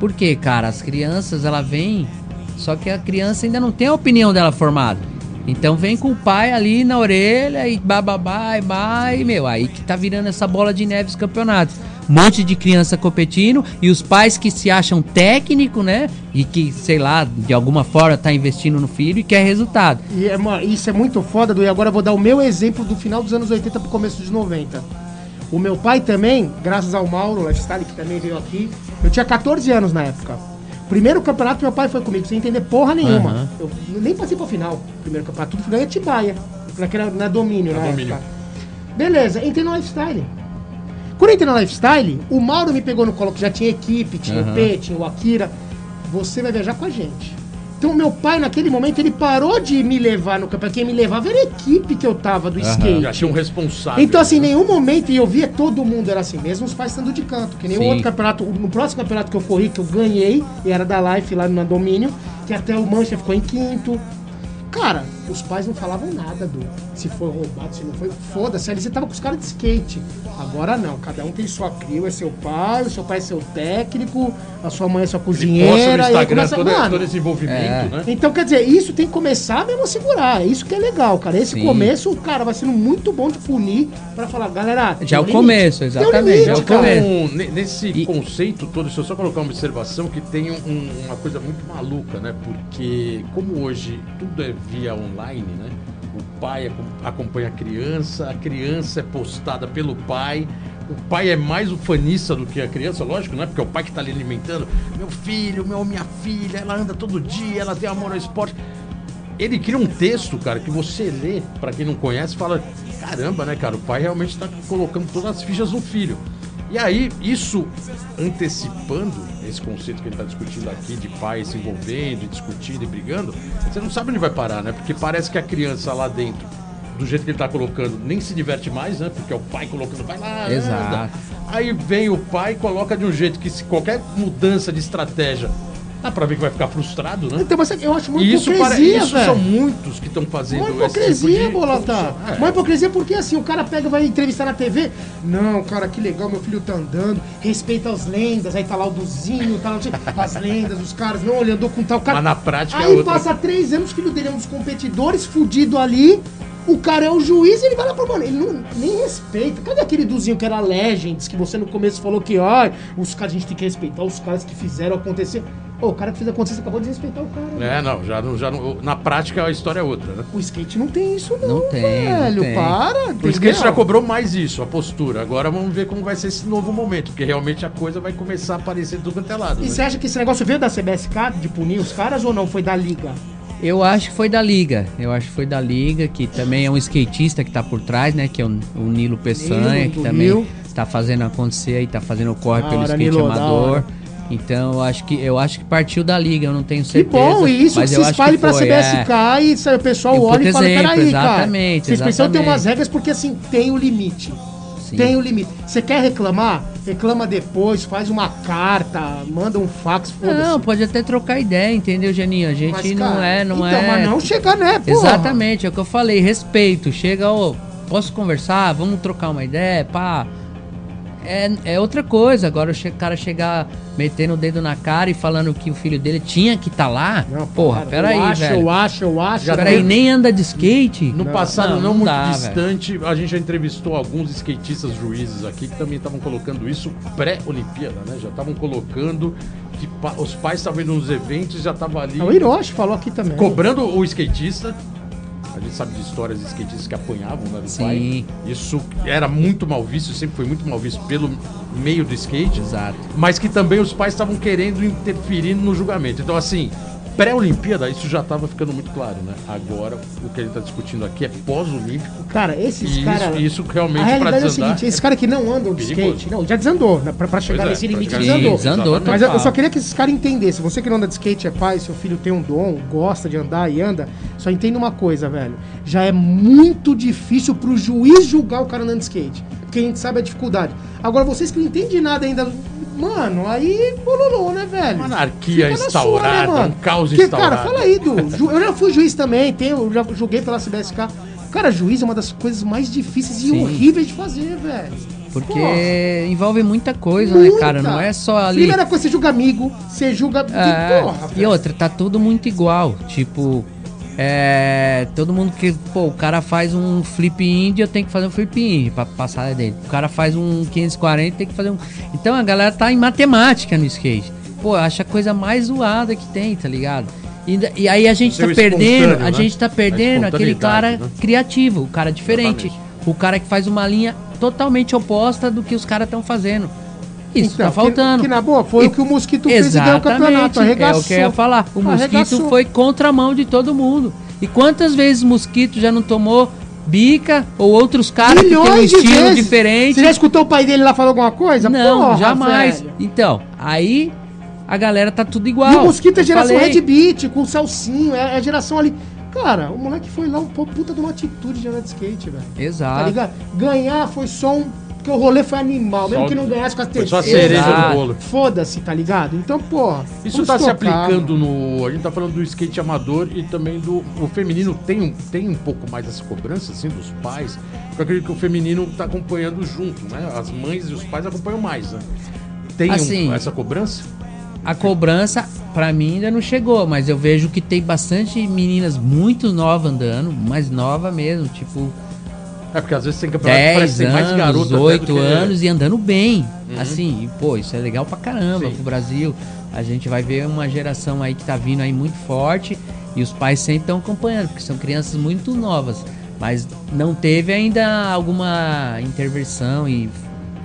Por quê, cara? As crianças, ela vem, só que a criança ainda não tem a opinião dela formada. Então vem com o pai ali na orelha e bababá e e meu, aí que tá virando essa bola de neve os campeonatos. Um monte de criança competindo e os pais que se acham técnico, né? E que, sei lá, de alguma forma tá investindo no filho e quer resultado. E é isso é muito foda, e agora eu vou dar o meu exemplo do final dos anos 80 pro começo dos 90. O meu pai também, graças ao Mauro Lifestyle, que também veio aqui, eu tinha 14 anos na época. Primeiro campeonato, meu pai foi comigo, sem entender porra nenhuma. Aham. Eu nem passei pra final. Primeiro campeonato, tudo fui ganhar Atibaia. Naquela, na domínio, Na na Domínio. época. Beleza, entrei no Lifestyle. Quando eu entrei no Lifestyle, o Mauro me pegou no colo, que já tinha equipe, tinha o Aham. P, tinha o Akira. Você vai viajar com a gente. Então, meu pai, naquele momento, ele parou de me levar no campeonato. Quem me levava era a equipe que eu tava do Aham. skate. Já tinha um responsável. Então, assim, em né? nenhum momento, e eu via todo mundo era assim, mesmo os pais estando de canto. Que nem o Sim. outro campeonato, no próximo campeonato que eu corri, que eu ganhei, e era da Life lá no Domínio, que até o Mancha ficou em quinto. Cara, os pais não falavam nada do se foi roubado, se não foi. Foda-se, ali você tava com os caras de skate. Agora não, cada um tem sua crio, é seu pai, o seu pai é seu técnico, a sua mãe é sua cozinheira. Instagram começa- todo, Mano, todo esse envolvimento, É. né? então, quer dizer, isso tem que começar mesmo a segurar. É isso que é legal, cara. Esse Sim. começo, o cara vai sendo muito bom de punir pra falar, galera. Já é o tem começo, Tem um exatamente, limite, já é o começo. Então, ne- nesse E- conceito todo, deixa eu só colocar uma observação que tem um- uma coisa muito maluca, né? Porque como hoje tudo é via online, né? O pai acom- acompanha a criança, a criança é postada pelo pai. O pai é mais ufanista do que a criança, lógico, né? Porque é o pai que tá ali alimentando. Meu filho, meu, minha filha, ela anda todo dia, ela tem amor ao esporte. Ele cria um texto, cara, que você lê, pra quem não conhece, fala: caramba, né, cara? O pai realmente tá colocando todas as fichas no filho. E aí, isso antecipando esse conceito que a gente tá discutindo aqui de pai se envolvendo, discutindo e brigando, você não sabe onde vai parar, né? Porque parece que a criança lá dentro, do jeito que ele tá colocando, nem se diverte mais, né? Porque é o pai colocando, vai lá, anda. Exato. Aí vem o pai e coloca de um jeito que se qualquer mudança de estratégia, dá pra ver que vai ficar frustrado, né? Então, mas eu acho E isso, para, hipocrisia, isso velho. são muitos que estão fazendo Uma esse hipocrisia, tipo de Bolota. É. Uma hipocrisia porque assim, o cara pega, vai entrevistar na TV. Não, cara, que legal, meu filho tá andando, respeita as lendas, aí tá lá o Duzinho, tá lá as lendas, os caras, não, ele andou com tal cara. Mas na prática é aí outra. passa três anos, o filho dele é um dos competidores, fudido ali. O cara é o juiz e ele vai lá pro mano. Ele não, nem respeita. Cadê aquele Duzinho que era Legends, que você no começo falou que, ó, os caras, a gente tem que respeitar os caras que fizeram acontecer. Ô, o cara que fez acontecer acabou de respeitar o cara. né? É, não, já, não- já não, na prática a história é outra, né? O skate não tem isso, não. Não tem, não velho. tem. Para. O entendeu? skate já cobrou mais isso, a postura. Agora vamos ver como vai ser esse novo momento, porque realmente a coisa vai começar a aparecer tudo quanto é lado. E né? você acha que esse negócio veio da CBSK de punir os caras ou não? Foi da liga? Eu acho que foi da Liga. Eu acho que foi da Liga, que também é um skatista que tá por trás, né? Que é o, o Nilo Peçanha, Nilo, que do também Nil. tá fazendo acontecer e tá fazendo o corre Da pelo hora, skate Nilo, da amador. Então eu acho que eu acho que partiu da Liga, eu não tenho Que certeza. bom, e isso mas que se espalhe pra foi, CBSK é. e o pessoal E olha e fala, exemplo, peraí, cara. exatamente, Vocês precisam ter umas regras porque assim, tem o limite. Sim. Tem o limite. Você quer reclamar? Reclama depois, faz uma carta, manda um fax. Não, pode até trocar ideia, entendeu, Janinho? A gente Mas, não cara, é, não então, é. mas não chegar, né, porra? Exatamente, é o que eu falei, respeito. Chega, ô, posso conversar? Vamos trocar uma ideia, pá. É, é outra coisa. Agora o cara chegar metendo o dedo na cara e falando que o filho dele tinha que estar lá. Não, Porra, para. peraí, eu acho, velho. Eu acho, eu acho. Já Peraí, teve- nem anda de skate? No passado, não, não muito dá, distante, a gente já entrevistou alguns skatistas juízes aqui que também estavam colocando isso pré-Olimpíada, né? Já estavam colocando que pa- os pais estavam indo nos eventos e já estavam ali O Hiroshi falou aqui também. cobrando o skatista. A gente sabe de histórias de skatistas que apanhavam né, do Sim. pai. Isso era muito mal visto, sempre foi muito mal visto pelo meio do skate. Exato. Mas que também os pais estavam querendo interferir no julgamento. Então, assim, pré-Olimpíada, isso já estava ficando muito claro, né? Agora, o que a gente está discutindo aqui é pós-olímpico. Cara, esses caras. isso, isso realmente para realidade é o desandar. seguinte, esses caras que não andam de perigoso. skate, não, já desandou, né? Pra, pra chegar é, nesse limite, desandou. desandou. Mas eu, eu só queria que esses caras entendessem. Você que não anda de skate, é pai, seu filho tem um dom, gosta de andar e anda, só entenda uma coisa, velho. Já é muito difícil pro juiz julgar o cara andando de skate. Gente sabe a dificuldade. Agora, vocês que não entendem nada ainda. Mano, aí bololô, né, velho? Uma anarquia instaurada, sua, né, um caos Porque, instaurado. Cara, fala aí, Du. Eu já fui juiz também, tenho, já julguei pela CBSK. Cara, juiz é uma das coisas mais difíceis e Sim. horríveis de fazer, velho. Porque Porra. envolve muita coisa, né, Muita. cara? Não é só ali. Primeira coisa, você julga amigo, você julga. É, porra, e outra, tá tudo muito igual. Tipo, é. Todo mundo que. Pô, o cara faz um flip indie, eu tenho que fazer um flip indie pra passar dele. O cara faz um 540, tem que fazer um. Então a galera tá em matemática no skate. Pô, acha a coisa mais zoada que tem, tá ligado? E, e aí a gente Seu tá perdendo, espontâneo, a né? gente tá perdendo aquele cara né? criativo, o cara diferente. Exatamente. O cara que faz uma linha totalmente oposta do que os caras estão fazendo. Isso Então, tá faltando. Que, que na boa, foi E- o que o Mosquito fez e ganhou o campeonato. É Arregaçou. o que eu ia falar. O mosquito Arregaçou. foi contramão de todo mundo. E quantas vezes o mosquito já não tomou bica ou outros caras que têm um Milhões estilo vezes. diferente? Você já escutou o pai dele lá falar alguma coisa? Não, Porra, jamais. velho. Então, aí a galera tá tudo E igual. o Mosquito é geração falei. Red Beat, com o Salsinho, é, é a geração ali. Cara, o moleque foi lá, um puta de uma atitude de andar de skate, velho. Tá Exato. ligado? Ganhar foi só um Porque o rolê foi animal, mesmo Só- que não ganhasse com as Foi só a cereja do bolo. Foda-se, tá ligado? Então, porra. Isso tá se tocar, aplicando mano. no. A gente tá falando do skate amador e também do. O feminino tem um, tem um pouco mais essa cobrança, assim, dos pais. Porque eu acredito que o feminino tá acompanhando junto, né? As mães e os pais acompanham mais, né? Tem um- Assim, essa cobrança? A cobrança, pra mim, ainda não chegou, mas eu vejo que tem bastante meninas muito novas andando, mais nova mesmo, tipo É porque às vezes tem campeonato que parece 10 que tem mais garoto até do 8 que- anos e andando bem. Assim, e, pô, isso é legal pra caramba Sim. pro Brasil. A gente vai ver uma geração aí que tá vindo aí muito forte e os pais sempre estão acompanhando, porque são crianças muito novas. Mas não teve ainda alguma intervenção e.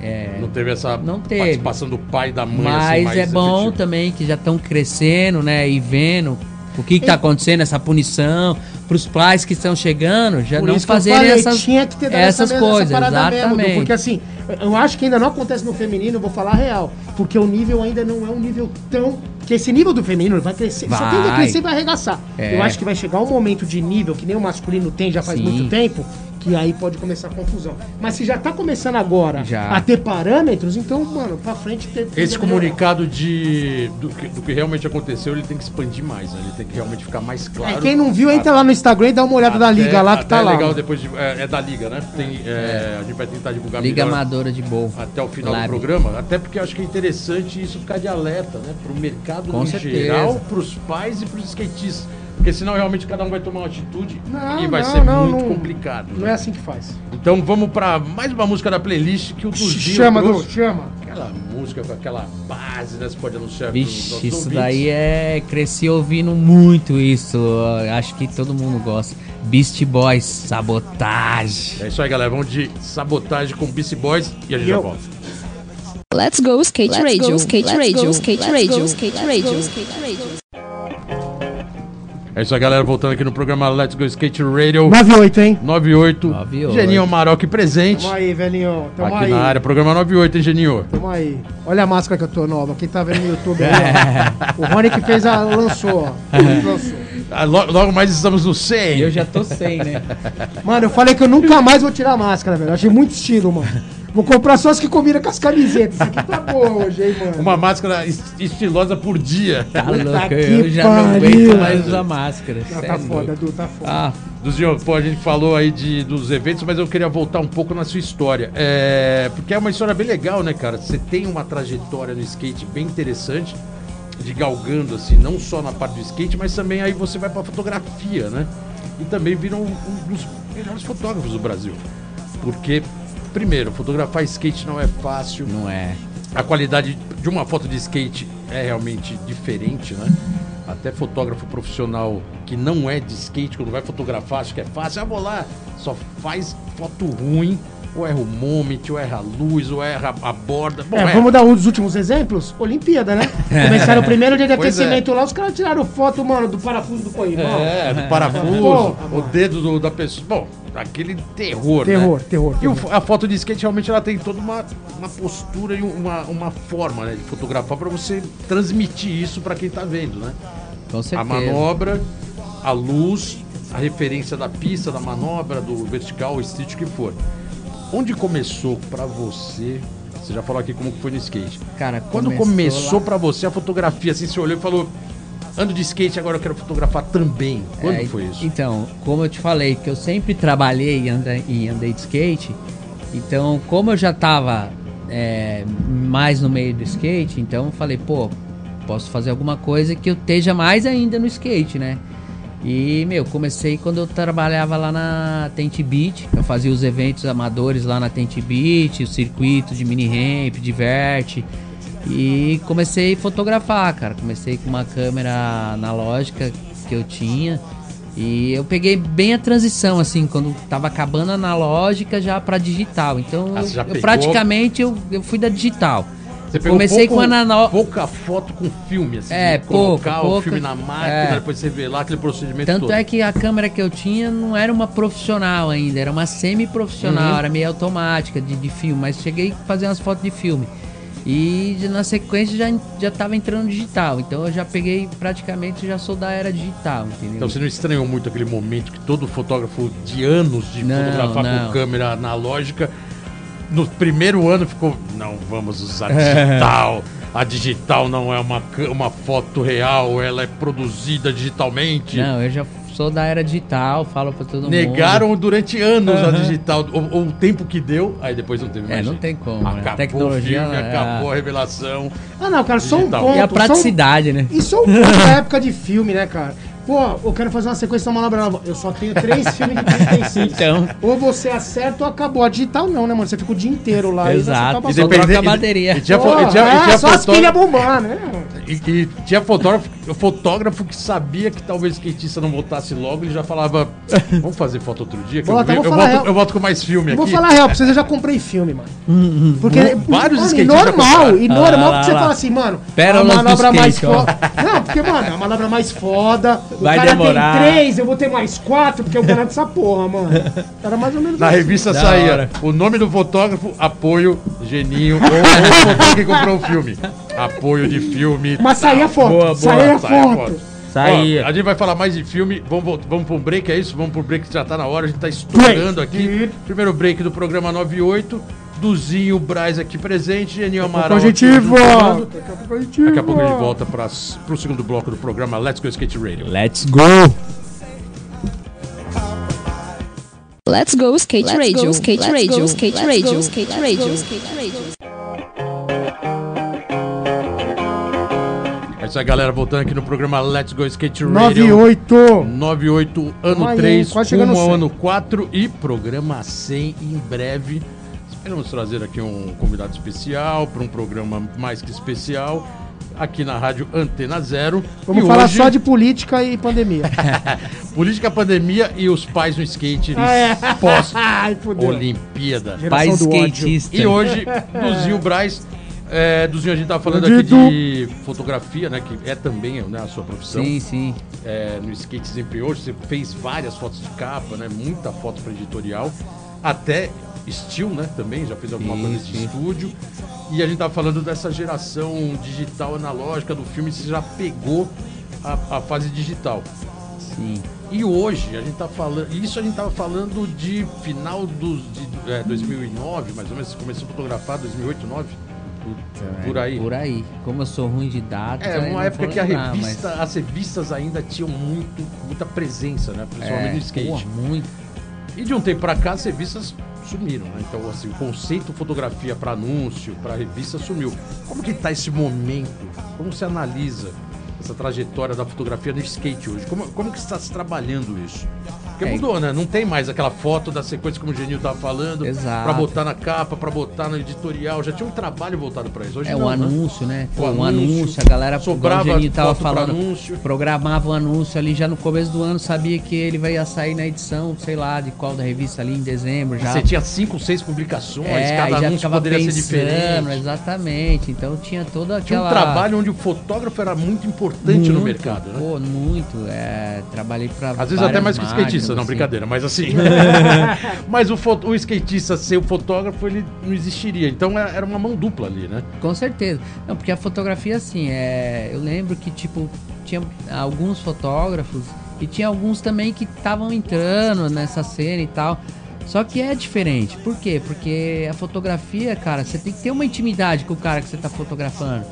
é, Não teve essa Não teve. participação do pai e da mãe mas assim, é bom efetiva. também que já estão crescendo, né? E vendo o que, que tá acontecendo, essa punição. Pros pais que estão chegando, já Por não que fazerem falei, essas, que essas mesma- coisas. essa mesmo, exatamente. Du, porque assim, eu acho que ainda não acontece no feminino, vou falar a real. Porque o nível ainda não é um nível tão. Porque esse nível do feminino vai crescer. Só Vai. tende a crescer e vai arregaçar. É. Eu acho que vai chegar um momento de nível que nem o masculino tem já faz Sim. muito tempo. Que aí pode começar a confusão. Mas se já tá começando agora Já. a ter parâmetros, então, mano, pra frente tem Esse comunicado de do que, do que realmente aconteceu, ele tem que expandir mais, né? Ele tem que realmente ficar mais claro. É, quem não viu, entra lá no Instagram e dá uma olhada da liga lá que tá é lá. legal depois de, é, é da liga, né? Tem, é, A gente vai tentar divulgar Liga melhor Amadora de Bowl. até o final Lab. do programa, até porque eu acho que é interessante isso ficar de alerta, né? Pro mercado Com em certeza. geral, pros pais e pros skatistas. Porque senão realmente cada um vai tomar uma atitude Não, e vai não, ser não, muito não- complicado. Não né? é assim que faz. Então vamos pra mais uma música da playlist que o Duzinho Chama, Du, chama. Aquela música com aquela base, né? Você pode anunciar Vixe, isso ouvintes. daí é. Cresci ouvindo muito isso. Acho que todo mundo gosta. Beast Boys, sabotagem. É isso aí, galera. Vamos de sabotagem com BC Boys e a gente já volta. Let's go skate Let's radio, go, skate let's radio, go, skate let's radio, go, skate let's radio, skate radio. É isso aí, galera. Voltando aqui no programa Let's Go Skate Radio 98, hein? 98. 98. Geninho Amarok presente. Tamo aí, velhinho. Tamo aqui aí. na área. Programa 98, hein, Geninho? Tamo aí. Olha a máscara que eu tô nova. Quem tá vendo no YouTube aí, ó. (laughs) O Rony que fez a. lançou, ó. (laughs) lançou. Ah, lo- Logo mais estamos no 100. Eu já tô sem, né? Mano, eu falei que eu nunca mais vou tirar a máscara, velho. Eu achei muito estilo, mano. (laughs) Vou comprar só as que combinam com as camisetas. Isso aqui tá boa hoje, hein, mano. Uma máscara est- estilosa por dia. Tá louco, eu já não aguento mais usar máscara. Não, cê tá é foda. Edu, tá foda. Ah, Duzinho, pô, a gente falou aí de, dos eventos, mas eu queria voltar um pouco na sua história. É, porque é uma história bem legal, né, cara? Você tem uma trajetória no skate bem interessante, de galgando, assim, não só na parte do skate, mas também aí você vai pra fotografia, né? E também viram um, um dos melhores fotógrafos do Brasil. Porque, primeiro, fotografar skate não é fácil. não é. A qualidade de uma foto de skate é realmente diferente, né? Até fotógrafo profissional que não é de skate, quando vai fotografar, acha que é fácil. Ah, vou lá, só faz foto ruim, ou erra o moment, ou erra a luz, ou erra a borda. Bom, É, erra. vamos dar um dos últimos exemplos? Olimpíada, né? (laughs) Começaram o primeiro dia de Pois é. aquecimento lá, os caras tiraram foto, mano, do parafuso do corrimão. É, do parafuso, o dedo do- da pessoa. Bom, aquele terror, Terror, né? terror, E o- terror. a foto de skate realmente ela tem toda uma, uma postura e uma, uma forma né, de fotografar para você transmitir isso para quem tá vendo, né? Com certeza. A manobra, a luz, a referência da pista, da manobra, do vertical, o o que for. Onde começou pra você? Você já falou aqui como que foi no skate. Cara, Quando começou lá- pra você a fotografia, assim, você olhou e falou: ando de skate, agora eu quero fotografar também. Quando É, foi isso? Então, como eu te falei, que eu sempre trabalhei e andei, e andei de skate, então, como eu já tava é, mais no meio do skate, então eu falei, pô, posso fazer alguma coisa que eu esteja mais ainda no skate, né? E, meu, comecei quando eu trabalhava lá na Tent Beat, eu fazia os eventos amadores lá na Tent Beat, o circuito de mini ramp, de vert. E comecei a fotografar, cara. Comecei com uma câmera analógica que eu tinha. E eu peguei bem a transição, assim, quando tava acabando a analógica já pra digital. Então, Ah, eu, praticamente eu, eu fui da digital. Você pegou comecei pouco- com a analo- pouca foto com filme, assim. É, colocar pouca, o pouca. filme na máquina, É. depois você vê lá aquele procedimento Tanto todo. é que a câmera que eu tinha não era uma profissional ainda, era uma semi-profissional, Uhum. era meio automática de, de filme, mas cheguei a fazer umas fotos de filme. E na sequência já, já tava entrando digital, então eu já peguei praticamente, já sou da era digital, entendeu? Então você não estranhou muito aquele momento que todo fotógrafo de anos de Não, fotografar não. com câmera analógica no primeiro ano ficou, não vamos usar digital. A digital não é uma, uma foto real, ela é produzida digitalmente. Não, eu já sou da era digital, falo pra todo mundo. Negaram durante anos a Aham. digital, o, o tempo que deu, aí depois não teve É, mais. não jeito. tem como, né? Acabou Tecnologia, o filme, é- acabou a revelação. Ah, não, cara, só um Digital. ponto. E a só um- praticidade, né? Isso é um ponto da época de filme, né, cara? Pô, eu quero fazer uma sequência da Manobra Nova. Eu só tenho três (laughs) filmes de 36. Então. Ou você acerta ou acabou. A digital não, né, mano? Você fica o dia inteiro lá. e Exato. E passando- troca a depende- bateria. E tinha, fo- Porra, e tinha, e é, tinha só as fotógrafo- pilhas bombando, né? E, e tinha fotógrafo, fotógrafo que sabia que talvez o skatista não voltasse logo, ele já falava: Vamos fazer foto outro dia? Que eu, Bota, eu, vou falar volto, real. eu volto com mais filme Vou aqui. falar a real pra vocês, eu já comprei filme, mano. Porque Vários mano, e skatistas normal, compraram. e Ah, normal lá, que você lá. fala assim, mano, Pérolas a do manobra mais skate, ó. foda. Não, porque, mano, a manobra mais foda. O Vai cara demorar. tem três, eu vou ter mais quatro, porque eu garanto essa porra, mano. Era mais ou menos Na assim. revista Da saía hora. o nome do fotógrafo, apoio, geninho, ou o fotógrafo que comprou o filme. Apoio de filme. Mas saía foto, Boa, boa. saía Saía foto. foto. Saía. Ó, a gente vai falar mais de filme. Vamos, vamos pro break, é isso? Vamos pro break que já tá na hora. A gente tá estourando aqui. Primeiro break do programa 98. Duzinho Braz aqui presente. Geninho Amaral. Positivo! Daqui a pouco a pouco a gente volta para pro segundo bloco do programa Let's Go Skate Radio. Let's go! Let's go skate Let's radio, go, skate let's radio, go, skate let's radio, go, skate let's radio, go. skate radio. É isso aí, galera. Voltando aqui no programa Let's Go Skate Radio. 98! 98, ano aí, 3, quase chegando ao 100. ano 4 e programa 100 em breve. Esperamos trazer aqui um convidado especial para um programa mais que especial aqui na rádio Antena Zero. Vamos E falar hoje, só de política e pandemia. (laughs) política, pandemia e os pais no skate Ah, é. pós (laughs) Ai, fudeu. Olimpíada. Geração Pai do ódio. skatista. E hoje, Duzinho Braz. É, Duzinho, a gente tava falando aqui Bandido. de fotografia, né? Que é também né, a sua profissão. Sim, sim. é, no Skate Sempre hoje, você fez várias fotos de capa, né? Muita foto para editorial, até estilo, né? Também já fez alguma coisa de estúdio. E a gente tava falando dessa geração digital analógica do filme, você já pegou a, a fase digital. Sim. E hoje a gente tá falando, isso a gente tava falando de final dos de é, 2009, mais ou menos, você começou a fotografar 2008, 2009. Por aí. Por aí. Como eu sou ruim de dados. É, uma época que lembrar, revista, as revistas ainda tinham muito, muita presença, né? mas- Principalmente no skate. porra, muito. E de um tempo pra cá as revistas sumiram, né? Então, assim, o conceito fotografia para anúncio, para revista sumiu. Como que tá esse momento? Como se analisa essa trajetória da fotografia no skate hoje? Como, como que está se trabalhando isso? Porque É. mudou, né? Não tem mais aquela foto da sequência como o Genil tava falando, Exato. pra botar na capa, pra botar no editorial. Já tinha um trabalho voltado pra isso. Hoje É não, um né? anúncio, né? O um anúncio, anúncio, a galera, sobrava o Geninho tava falando, anúncio. programava o anúncio ali já no começo do ano, sabia que ele vai sair na edição, sei lá, de qual da revista ali em dezembro já. Você tinha cinco, seis publicações, é, cada já anúncio poderia ser pensando, diferente. exatamente. Então tinha toda Tinha aquela um trabalho onde o fotógrafo era muito importante no Muito, mercado, né? Pô, muito. É, trabalhei pra Às vezes até mais que o skatista, não, assim. brincadeira, mas assim. (laughs) mas o, o skatista ser o fotógrafo, ele não existiria. Então é- era uma mão dupla ali, né? Com certeza. Não, porque a fotografia, assim, é. Eu lembro que, tipo, tinha alguns fotógrafos e tinha alguns também que estavam entrando nessa cena e tal. Só que é diferente. Por quê? Porque a fotografia, cara, você tem que ter uma intimidade com o cara que você tá fotografando.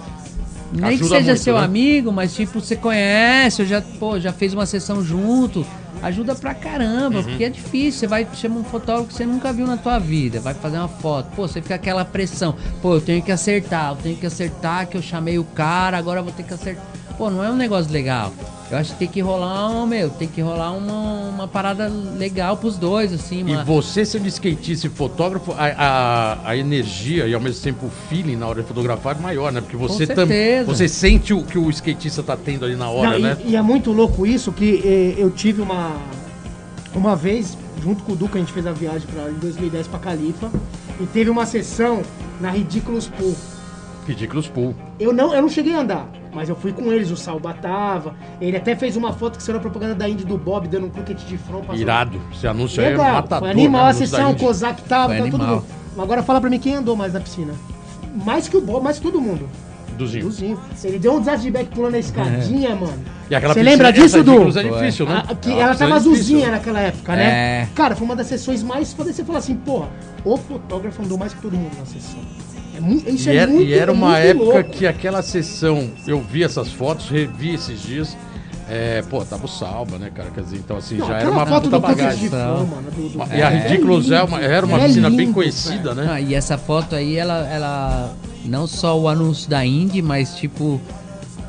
Nem que seja muito, seu né? amigo, mas tipo, você conhece, já, pô, já fez uma sessão junto. Ajuda pra caramba, Uhum. porque é difícil. Você vai chamar um fotógrafo que você nunca viu na tua vida, vai fazer uma foto. Pô, você fica aquela pressão. Pô, eu tenho que acertar, eu tenho que acertar que eu chamei o cara, agora eu vou ter que acertar. Pô, não é um negócio legal. Eu acho que tem que rolar um, meu, tem que rolar uma, uma parada legal pros dois, assim, E mano. você sendo skatista e fotógrafo, a, a, a energia e ao mesmo tempo o feeling na hora de fotografar é maior, né? Porque você tam, certeza. você sente o que o skatista tá tendo ali na hora, Não, e- né? e, é muito louco isso que eh, eu tive uma uma vez junto com o Duca a gente fez a viagem para em 2010 para Califa e teve uma sessão na Ridiculous Pool. Ridículos Pool. Eu não, eu não cheguei a andar, mas eu fui com eles, o Salba tava. Ele até fez uma foto que saiu na propaganda da Indy do Bob dando um croquete de front passando- Irado. Esse anúncio aí é Legal, matador. foi animal né? a Anúncio da sessão, o. Kozak tava, Foi tá todo animal. mundo. Agora fala pra mim quem andou mais na piscina. Mais que o Bob, mais que todo mundo. Duzinho. Duzinho. Ele deu um desastre de back pulando a escadinha, É. mano. Você lembra disso, Du? É difícil, né? A- que É ela tava difícil. azulzinha naquela época, né? É. Cara, foi uma das sessões mais. Você fala assim, porra, o fotógrafo andou mais que todo mundo na sessão. É isso E é era, muito e era uma muito época louco. que aquela sessão, eu vi essas fotos, revi esses dias. É, pô, tava o Salva, né, cara? Quer dizer, então assim, Não, já era uma foto puta bagagem. fã, mano. Do, do- E a Ridiculous é uma- era uma é piscina bem conhecida, né? Ah, e essa foto aí, ela, ela. Não só o anúncio da Indy, mas tipo.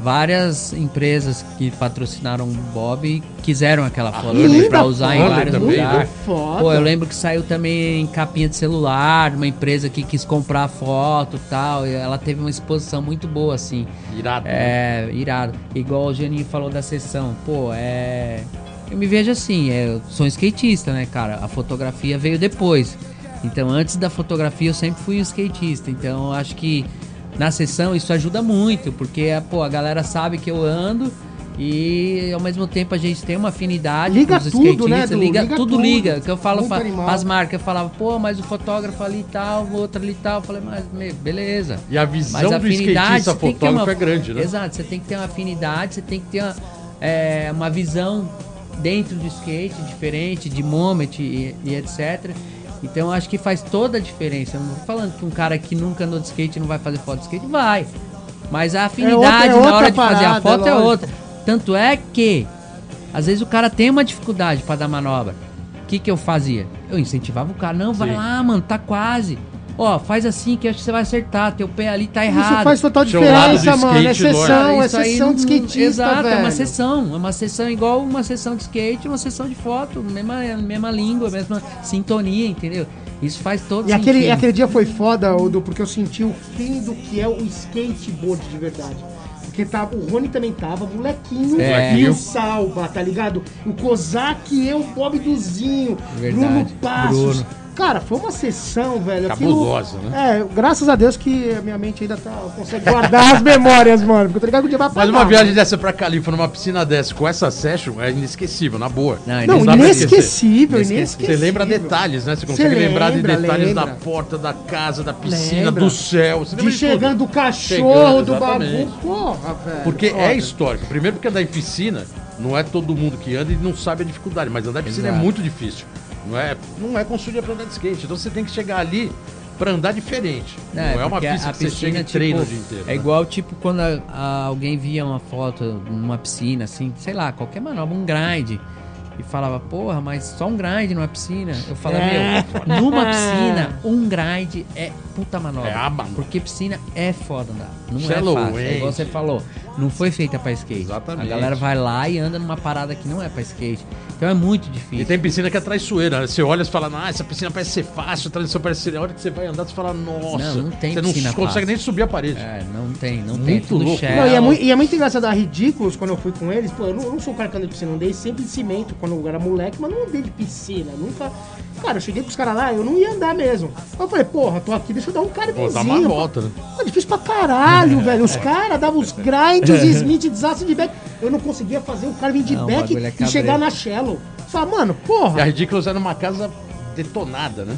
Várias empresas que patrocinaram o Bob quiseram aquela foto Linda também pra usar em foto, vários também, lugares. né? Foda. Pô, eu lembro que saiu também em capinha de celular, uma empresa que quis comprar a foto e tal. E ela teve uma exposição muito boa, assim. Irado. É, irado. Igual o Janinho falou da sessão. Pô, é. Eu me vejo assim, é, eu sou um skatista, né, cara? A fotografia veio depois. Então, antes da fotografia, eu sempre fui um skatista. Então, eu acho que na sessão isso ajuda muito, porque pô, a galera sabe que eu ando e ao mesmo tempo a gente tem uma afinidade Liga com os tudo, né, liga, Liga tudo, tudo. liga. Que eu falo as marcas, eu falava, pô, mas o fotógrafo ali e tal, o outro ali e tal. Eu falei, mas meu, beleza. E a visão Mas a do afinidade, skatista fotógrafo uma- é grande, né? Exato, você tem que ter uma afinidade, você tem que ter uma, é, uma visão dentro do skate diferente, de moment e, e etc. Então eu acho que faz toda a diferença. Eu não tô falando que um cara que nunca andou de skate não vai fazer foto de skate, vai. Mas a afinidade é na outra hora de fazer parada, a foto é lógico. outra. Tanto é que às vezes o cara tem uma dificuldade para dar manobra. O que, que eu fazia? Eu incentivava o cara, não, vai Sim. lá, mano, tá quase. Ó, faz assim que eu acho que você vai acertar. Teu pé ali tá errado. Isso faz total diferença, mano. É skate, sessão, é sessão de skatista, Exato, velho. é uma sessão. É uma sessão igual uma sessão de skate, uma sessão de foto. Mesma, mesma língua, mesma sintonia, entendeu? Isso faz todo E aquele, sentido. aquele dia foi foda, Odo, porque eu senti o fim do que é o skateboard de verdade. Porque tava, o Rony também tava, molequinho, É. e o Salva, tá ligado? O Kozak e eu, o Bob Duzinho, Verdade. Bruno Passos. Bruno. Cara, foi uma sessão, velho. Cabulosa, aquilo- né? É, graças a Deus que a minha mente ainda tá, consegue guardar (laughs) as memórias, mano. Porque eu tô ligado que o dia vai Mas uma viagem dessa pra Califa, numa piscina dessa, com essa session, é inesquecível, na boa. Não, Não, inesquecível, esquecer. inesquecível. Você lembra detalhes, né? Você consegue lembrar de lembra, detalhes da lembra. porta, da casa, da piscina, Lembra. do céu. Você De lembra chegando do cachorro, Chegando, do bagulho. Porra, velho. Porque foda. é histórico. Primeiro porque andar em piscina não é todo mundo que anda e não sabe a dificuldade, mas andar em piscina é Exato. muito difícil. Não é, não é construída pra andar de skate. Então você tem que chegar ali pra andar diferente. Não, é uma porque pista a que você chega e tipo, treina o dia inteiro. É né? igual, tipo, quando a- a- alguém via uma foto numa piscina, assim, sei lá, qualquer manobra, um grind. E falava, porra, mas só um grind numa piscina. Eu falava, É. meu, numa piscina, (laughs) um grind é puta manobra. É a manobra. Porque piscina é foda andar. Não Shallow é fácil. É igual você falou. Não foi feita pra skate. Exatamente. A galera vai lá e anda numa parada que não é pra skate. Então é muito difícil. E tem piscina que é traiçoeira. Você olha e fala, ah, essa piscina parece ser fácil, a transição parece ser. A hora que você vai andar, você fala, nossa. Não, não tem Você não piscina consegue fácil. nem subir a parede. É, não tem, não tem. Muito É tudo louco. Não, e, é muito, e é muito engraçado a Ridículos quando eu fui com eles. Pô, eu não, eu não sou um cara que anda de piscina, andei sempre de cimento quando eu era moleque, mas não andei de piscina. Nunca. Cara, eu cheguei com os caras lá, eu não ia andar mesmo. Eu falei, porra, tô aqui, deixa eu dar um Pô, carvinhozinho. dá uma volta, né? Pô, difícil pra caralho, (laughs) velho. Os caras davam os grinds, os (laughs) Smith, desastre de back. Eu não conseguia fazer o carving de Não, o back bagulho é e cabreiro. chegar na shallow. Fala, mano, E a porra. Ridiculous era uma casa detonada, né?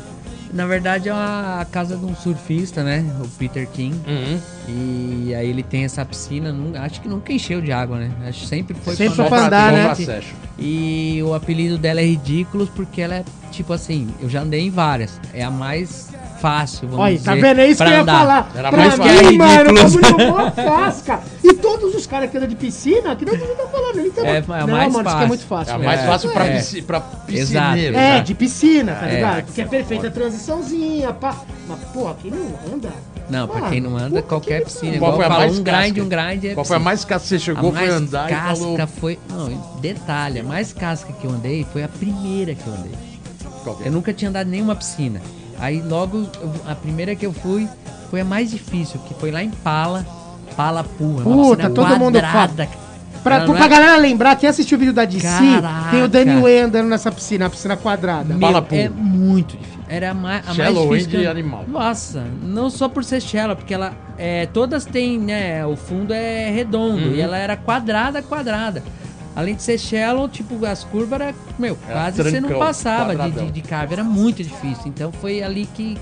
Na verdade é uma casa de um surfista, né? O Peter King. Uhum. E aí ele tem essa piscina, acho que nunca encheu de água, né? Acho que sempre foi Sempre pra andar, né? session. E o apelido dela é Ridículos porque ela é, tipo assim, eu já andei em várias. É a mais fácil, vamos Olha, dizer. tá vendo? É isso que pra eu ia andar. falar. Era pra mais mim, fácil. mano, o bagulho é fácil, cara. E todos os caras que andam de piscina, que não tá falando, ele tá É, é não, mais mano, isso aqui é fácil. muito fácil. É mais fácil pra, É. pisci, pra Exato. piscineiro. É, né? de piscina, tá É. ligado? Porque é perfeita a transiçãozinha, pá. Mas, porra, quem não anda? Não, pra Mano, quem não anda, qualquer que piscina. Qual foi a mais um grind, casca? um grind é Qual foi a mais casca que você chegou, a foi mais andar casca e falou... foi. Não, detalhe, a mais casca que eu andei foi a primeira que eu andei. Qual que é? Eu nunca tinha andado em nenhuma piscina. Aí logo, a primeira que eu fui foi a mais difícil, que foi lá em Pala, Pala Pua. uma Puta, todo mundo quadrada. Pra, pra não é- galera lembrar, quem assistiu o vídeo da DC, Caraca. tem o Danny Way andando nessa piscina, a piscina quadrada. Meu, Pala é muito difícil. Era a mais, a mais difícil. que animal. Nossa, não só por ser shallow, porque ela é, todas têm, né, o fundo é redondo Uhum. e ela era quadrada, quadrada. Além de ser shallow, tipo, as curvas era, meu, Era quase você não trancão, passava de, de, de carve, era muito difícil. Então foi ali que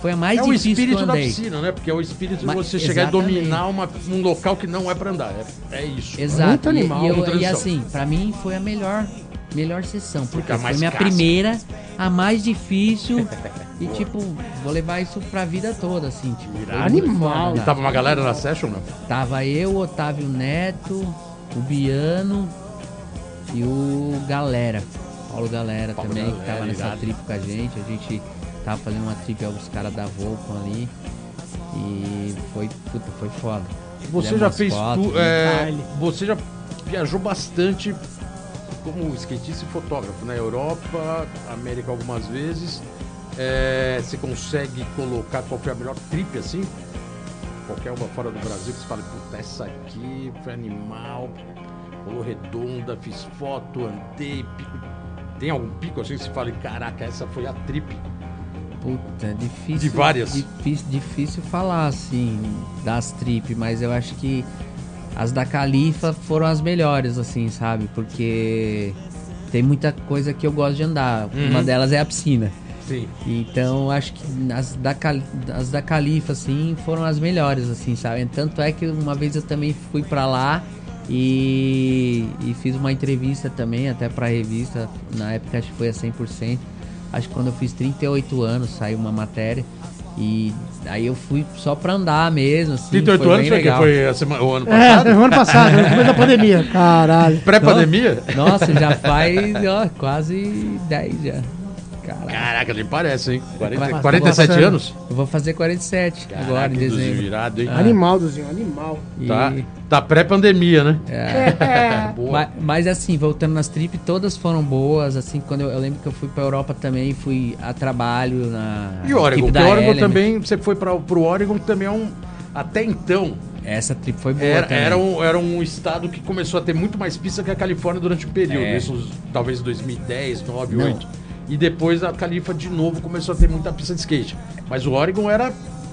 foi a mais É o difícil que eu espírito da piscina, né? Porque é o espírito de Mas- você chegar e exatamente. dominar uma- um local que não é pra andar. É, é isso. Exato. Muito E- animal, e, eu- e assim, pra mim foi a melhor, melhor sessão. Porque a foi minha primeira, a mais difícil. (laughs) e tipo, vou levar isso pra vida toda, assim. Tipo, Animal. foda, E tava uma galera na session, não? Tava eu, Otávio Neto, o Biano e o Galera. Paulo Galera Paulo também, que Galera, tava nessa irado. trip com a gente. A gente tava fazendo uma trip com os caras da Volcom ali. E foi, puta, foi foda. Você Fizemos já fez fotos, tu, é. Você já viajou bastante como skatista e fotógrafo na Europa, América algumas vezes. É, você consegue colocar qual foi a melhor trip assim? Qualquer uma fora do Brasil que você fala, puta, essa aqui foi animal, rolou redonda, fiz foto, andei, pico. Tem algum pico assim que você fala, caraca, essa foi a trip? Puta, é difícil. De várias. Difícil, difícil falar, assim, das trip, mas eu acho que as da Califa foram as melhores, assim, sabe? Porque tem muita coisa que eu gosto de andar. Uhum. Uma delas é a piscina. Sim. Então acho que as da, as da Califa, assim, foram as melhores, assim, sabe? Tanto é que uma vez eu também fui pra lá e, e fiz uma entrevista também, até pra revista, na época acho que foi a 100%. Acho que quando eu fiz 38 anos saiu uma matéria e aí eu fui só pra andar mesmo, assim. 38 foi anos bem foi, que legal. foi a semana, o ano É, passado? no ano passado, no começo da pandemia. (laughs) Caralho. Pré-pandemia? Nossa, já faz ó, quase 10 já. Caralho. Caraca, nem parece, hein? 40, Quase. 47 Nossa, anos? Eu vou fazer 47 agora em Caraca, Duzinho, dezembro. virado, hein? Ah. Animal, Duzinho, animal. E- Tá, tá pré-pandemia, né? É. (laughs) Boa. Mas, mas, assim, voltando nas trip, todas foram boas. Assim, quando eu, eu lembro que eu fui pra Europa também, fui a trabalho na. E Oregon? Porque da Oregon Element. também, você foi para pro Oregon, que também é um. Até então, Essa trip foi boa. era, era, um, era um estado que começou a ter muito mais pista que a Califórnia durante o período. É. Isso, talvez 2010, 9, Não. 8. E depois a Califa de novo começou a ter muita pista de skate. Mas o Oregon era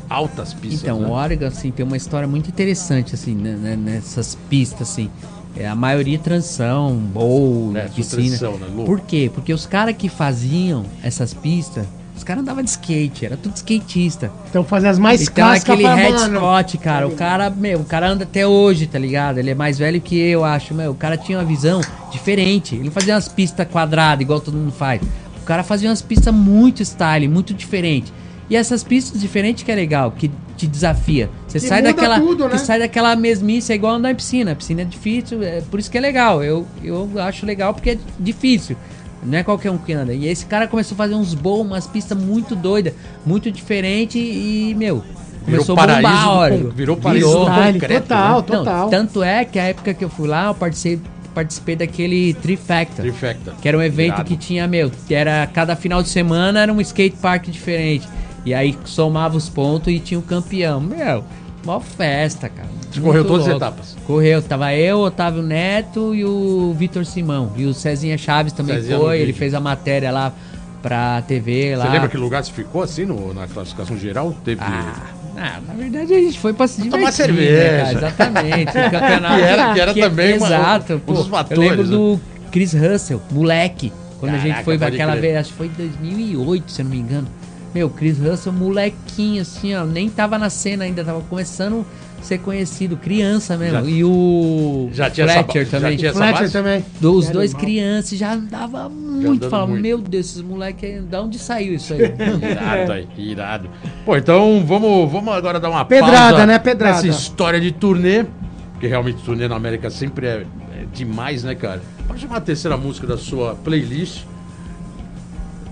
altas pistas. Então, né? o Oregon, assim, tem uma história muito interessante, assim, né, né, nessas pistas, assim. É, a maioria transição, bowl, É, piscina. transição, né? Por quê? Porque os caras que faziam essas pistas, os caras andavam de skate, era tudo skatista. Então fazer as mais Então clássicas aquele Red. Scott, cara, o cara, meu, o cara anda até hoje, tá ligado? Ele é mais velho que eu, acho, meu. O cara tinha uma visão diferente. Ele fazia umas pistas quadradas, igual todo mundo faz. O cara fazia umas pistas muito style, muito diferente. E essas pistas diferentes que é legal, que te desafia. Você Que sai daquela, tudo, né? você sai daquela mesmice, é igual andar em piscina. A piscina é difícil, é por isso que é legal. Eu, eu acho legal porque é difícil. Não é qualquer um que anda. E esse cara começou a fazer uns bons, umas pistas muito doidas, muito diferente e, meu, começou a paraíso bombar, virou paraíso Virou. do concreto, total, né? total. Não, tanto é que a época que eu fui lá, eu participei, participei daquele Trifecta. Trifecta. Que era um evento Irado. que tinha, meu, que era cada final de semana era um skate park diferente. E aí somava os pontos e tinha o campeão. Meu, mó festa, cara. Você correu todas as louco. etapas? Correu, tava eu, Otávio Neto e o Vitor Simão. E o Cezinha Chaves também Cezinha foi, ele fez a matéria lá pra TV lá. Você lembra que lugar você ficou assim no- na classificação geral? Teve. Ah, ah, na verdade a gente foi pra se divertir. Tomar né, cerveja. cara? Exatamente. O (laughs) campeonato. Que era- que era também uma- Exato. um pô. eu fatores, lembro né? do Chris Russell, moleque. Quando a Caraca, gente foi pode aquela vez, acho que foi em 2008, se eu não me engano. Meu, Chris Russell, molequinho, assim, ó. Nem tava na cena ainda, tava começando a ser conhecido, criança mesmo. Já- e o Já tinha essa Fletcher já também. tinha essa Fletcher base? também. Dos É dois animal. crianças, já andava muito. Falava, muito. meu Deus, esses moleques, de onde saiu isso aí? (laughs) Irado aí, irado. Pô, então vamos, vamos agora dar uma Pedrada, pausa né? Pedrada. Nessa história de turnê, porque realmente turnê na América sempre é, é demais, né, cara? Pode chamar a terceira música da sua playlist,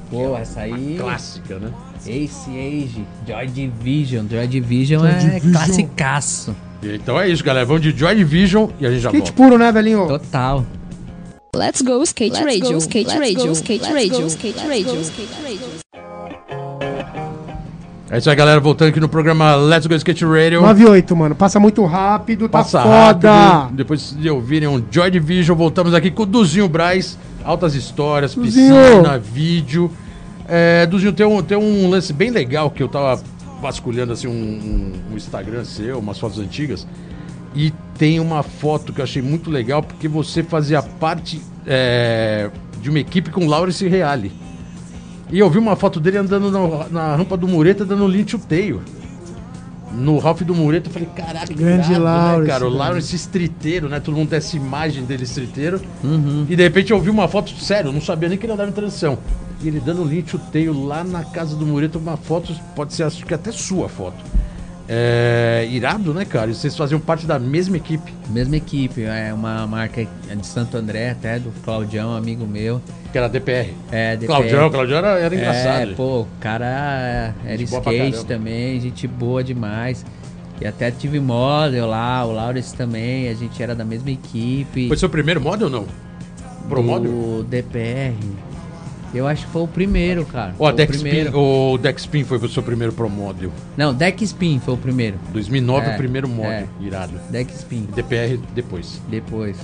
Pô, essa aí. clássica, né? Ace Age, Joy Division. Joy Division Joy é Division. classicaço. Então é isso, galera. Vamos de Joy Division e a gente já Skate volta. puro, né, velhinho? Total. Let's go skate Let's radio, go, skate let's radio, go, skate let's radio, go, skate let's radio, go, skate radio. É isso aí, galera. Voltando aqui no programa Let's Go Skate Radio. 98, mano. Passa muito rápido, tá Passa foda. rápido. Depois de ouvirem um Joy Division, voltamos aqui com o Duzinho Braz. Altas histórias, Duzinho. piscina, vídeo. É, Duzinho, tem um, tem um lance bem legal que eu tava vasculhando assim um, um- Instagram seu, umas fotos antigas. E tem uma foto que eu achei muito legal porque você fazia parte é, de uma equipe com Laurence Reale. E eu vi uma foto dele andando no- na rampa do Mureta, dando link o teio. No Ralph do Mureta, eu falei, caralho, Grande irado, Lawrence, né, cara? O. Lawrence estriteiro, né? Todo mundo tem essa imagem dele estriteiro. Uhum. E de repente eu vi uma foto, sério, eu não sabia nem que ele andava em transição. E ele dando link o teio lá na casa do Mureta, uma foto, pode ser acho que até sua foto. É, irado, né, cara? E vocês faziam parte da mesma equipe. Mesma equipe, é uma marca de Santo André, até do Claudião, amigo meu. Que era DPR. É, DPR. Claudião, Claudião era, era engraçado. É, pô, o cara era Gente skate também, gente boa demais. E até tive model lá, o Laurence também, a gente era da mesma equipe. Foi seu primeiro model ou não? Pro model? do DPR. Eu acho que foi o primeiro, cara. Foi o Spin, primeiro. o Dex Spin foi o seu primeiro pro model. Não, Deck Spin foi o primeiro. 2009 É, o primeiro model, é. irado. Deck Spin, DPR depois. depois.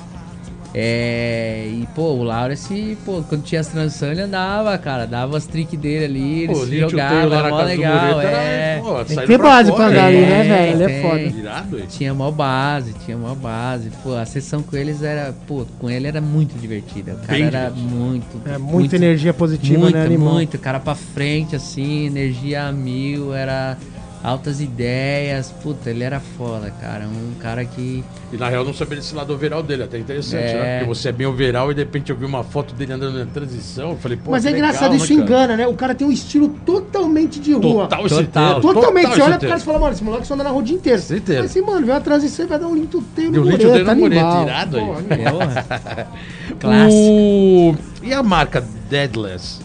É, e pô, o Laurence, pô, quando tinha as transições ele andava, cara, dava as tricks dele ali, ele Pô, se jogava, lá era mó legal, Mureta é. era, pô, Tem que ter base pra fora, andar ali, né, Tem, velho? Ele é foda. Irado, hein? Tinha mó base, tinha mó base. Pô, a sessão com eles era, pô, com ele era muito divertida. O cara Bem era divertido. muito. É, muita energia positiva, muito, né, animal? muito. Cara pra frente, assim, energia a mil, era altas ideias. Puta, ele era foda, cara. Um cara que. E na real eu não sabia desse lado overall dele, até interessante, É. né? Porque você é bem overall e de repente eu vi uma foto dele andando na transição, eu falei, pô, Mas é legal, engraçado, né, isso cara? engana, né? O cara tem um estilo totalmente de rua. Total Total. esse Totalmente. Você olha pro cara e fala, mano, esse moleque só anda na rua o dia inteiro. Mas assim, mano, vem uma transição e vai dar um Deu no link mureta, teio no mureta, animal. irado aí. Porra. (laughs) (laughs) Clássico. O... E a marca Deadless?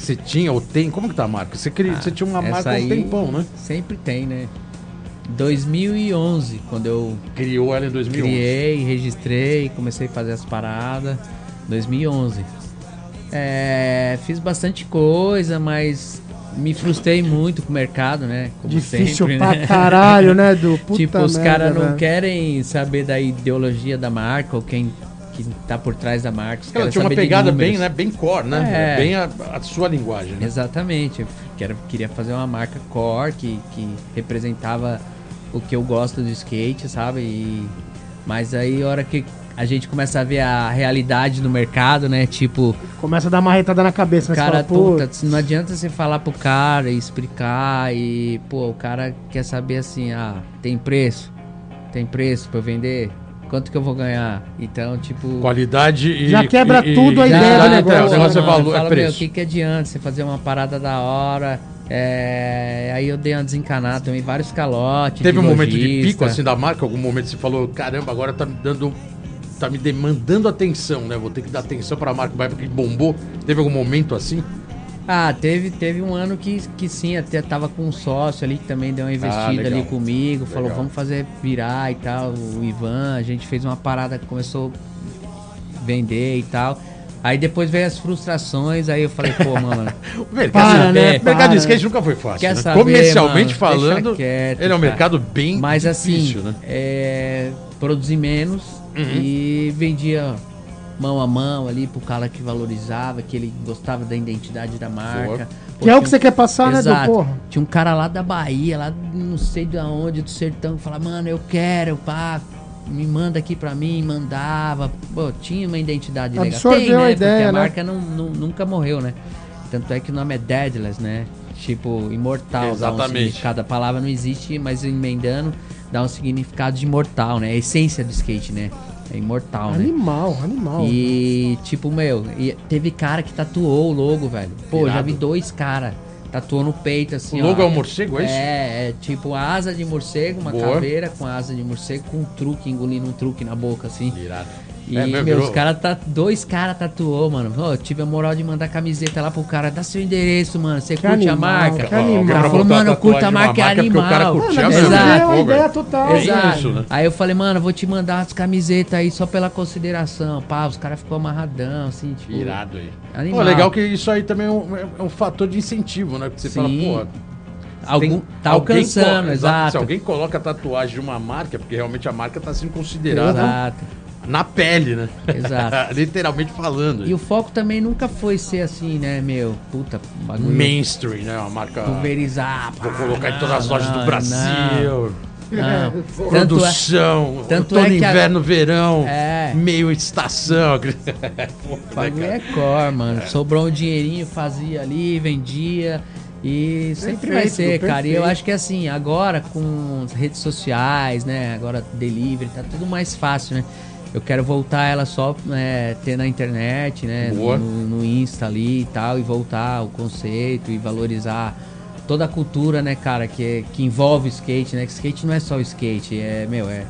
Que você tinha ou tem? Como que tá a marca? Você, queria, você tinha uma marca há um tempão, né? Sempre tem, né? 2011, quando eu Criou ela em 2011. criei, registrei, comecei a fazer as paradas. 2011. É, fiz bastante coisa, mas me frustrei muito com o mercado, né? Como Difícil sempre, pra né? caralho, né, (laughs) Du? Puta tipo, os caras não velho. querem saber da ideologia da marca ou quem que tá por trás da marca. Os Ela tinha uma pegada bem, né? Bem core, né? É. Bem a, a sua linguagem, né? Exatamente. Eu quero, queria fazer uma marca core que, que representava o que eu gosto do skate, sabe? E, mas aí, a hora que a gente começa a ver a realidade no mercado, né? Tipo, Começa a dar uma retada na cabeça, o né? Cara, fala, puta, "Putz, não adianta você falar pro cara e explicar e, pô, o cara quer saber assim, ah, tem preço? Tem preço pra eu vender? Quanto que eu vou ganhar? Então, tipo... Qualidade e. Já quebra e- tudo a e- ideia do é, O negócio é valor, é fala, meu, o preço. que, que adianta você fazer uma parada da hora? É, aí eu dei uma desencanada também, vários calotes. Teve um momento de pico assim da marca? Algum momento você falou, caramba, agora tá me dando. Tá me demandando atenção, né? Vou ter que dar atenção pra marca, vai porque bombou. Teve algum momento assim? Ah, teve, teve um ano que, que sim, até tava com um sócio ali que também deu uma investida Ah, ali comigo, falou, Legal. vamos fazer virar e tal. O Ivan, a gente fez uma parada que começou a vender e tal. Aí depois veio as frustrações, aí eu falei, pô, (laughs) mano, O mercado, Para, né? o mercado de skate nunca foi fácil. Quer né? saber, Comercialmente mano? falando, quieto, ele é um cara. mercado bem Mas assim, difícil, né? é, produzi menos Uhum. e vendia mão a mão ali pro cara que valorizava, que ele gostava da identidade da marca. Pô, Que é o que um- você quer passar, né, Exato. Du? Porra. Tinha um cara lá da Bahia, lá não sei de onde, do sertão, que falava, mano, eu quero, pá, me manda aqui pra mim, mandava. Pô, tinha uma identidade legal. Absorveu Tem, a né? ideia, Porque a né? marca não, não- nunca morreu, né? Tanto é que o nome é Deadless, né? Tipo, imortal. Um Exatamente. significado. A palavra não existe, mas emendando dá um significado de imortal, né? A essência do skate, né? É imortal, né? Animal, animal. E, tipo, meu, e teve cara que tatuou o logo, velho. Pô, já vi dois caras. Tatuou no peito, assim, O logo ó. é um morcego, é isso? É, é tipo asa de morcego, uma Boa. caveira com asa de morcego, com um truque, engolindo um truque na boca, assim. Irado. E, É, meu, os caras, tá, dois caras tatuou, mano. Eu tive a moral de mandar camiseta lá pro cara, dá seu endereço, mano. Você curte a animal, marca? que animal. O cara falou, mano, eu curto a marca, é o cara animal. curtia Mano, Exato. deu uma Pô, ideia total. É Exato. isso, né? Aí eu falei, mano, eu vou te mandar as camisetas aí só pela consideração. Pá, os caras ficou amarradão, assim, tipo. Irado aí. Animal. Pô, legal que isso aí também é um, é um fator de incentivo, né? Porque você fala, Sim. pô. Algum, tem- tá alguém alcançando, exato. Se alguém coloca a tatuagem de uma marca, é porque realmente a marca tá sendo considerada Exato. Na pele, né? Exato. (laughs) Literalmente falando. E o foco também nunca foi ser assim, né, meu? Puta, bagulho. Mainstream, né? Uma marca. Pulverizar. Vou colocar em não, todas as lojas não, do Brasil. não. Não. Tanto é, Produção, tanto é que a- inverno, verão, É. meio estação. (laughs) O bagulho né, é core, mano. Sobrou um dinheirinho, fazia ali, vendia. E sempre vai Perfeito, ser, cara. E eu perfeito. acho que assim, agora com as redes sociais, né? Agora delivery, tá tudo mais fácil, né? Eu quero voltar ela só é, ter na internet, né? No, no Insta ali e tal, e voltar o conceito e valorizar toda a cultura, né, cara, que, que envolve o skate, né? Que skate não é só o skate, é, meu, é,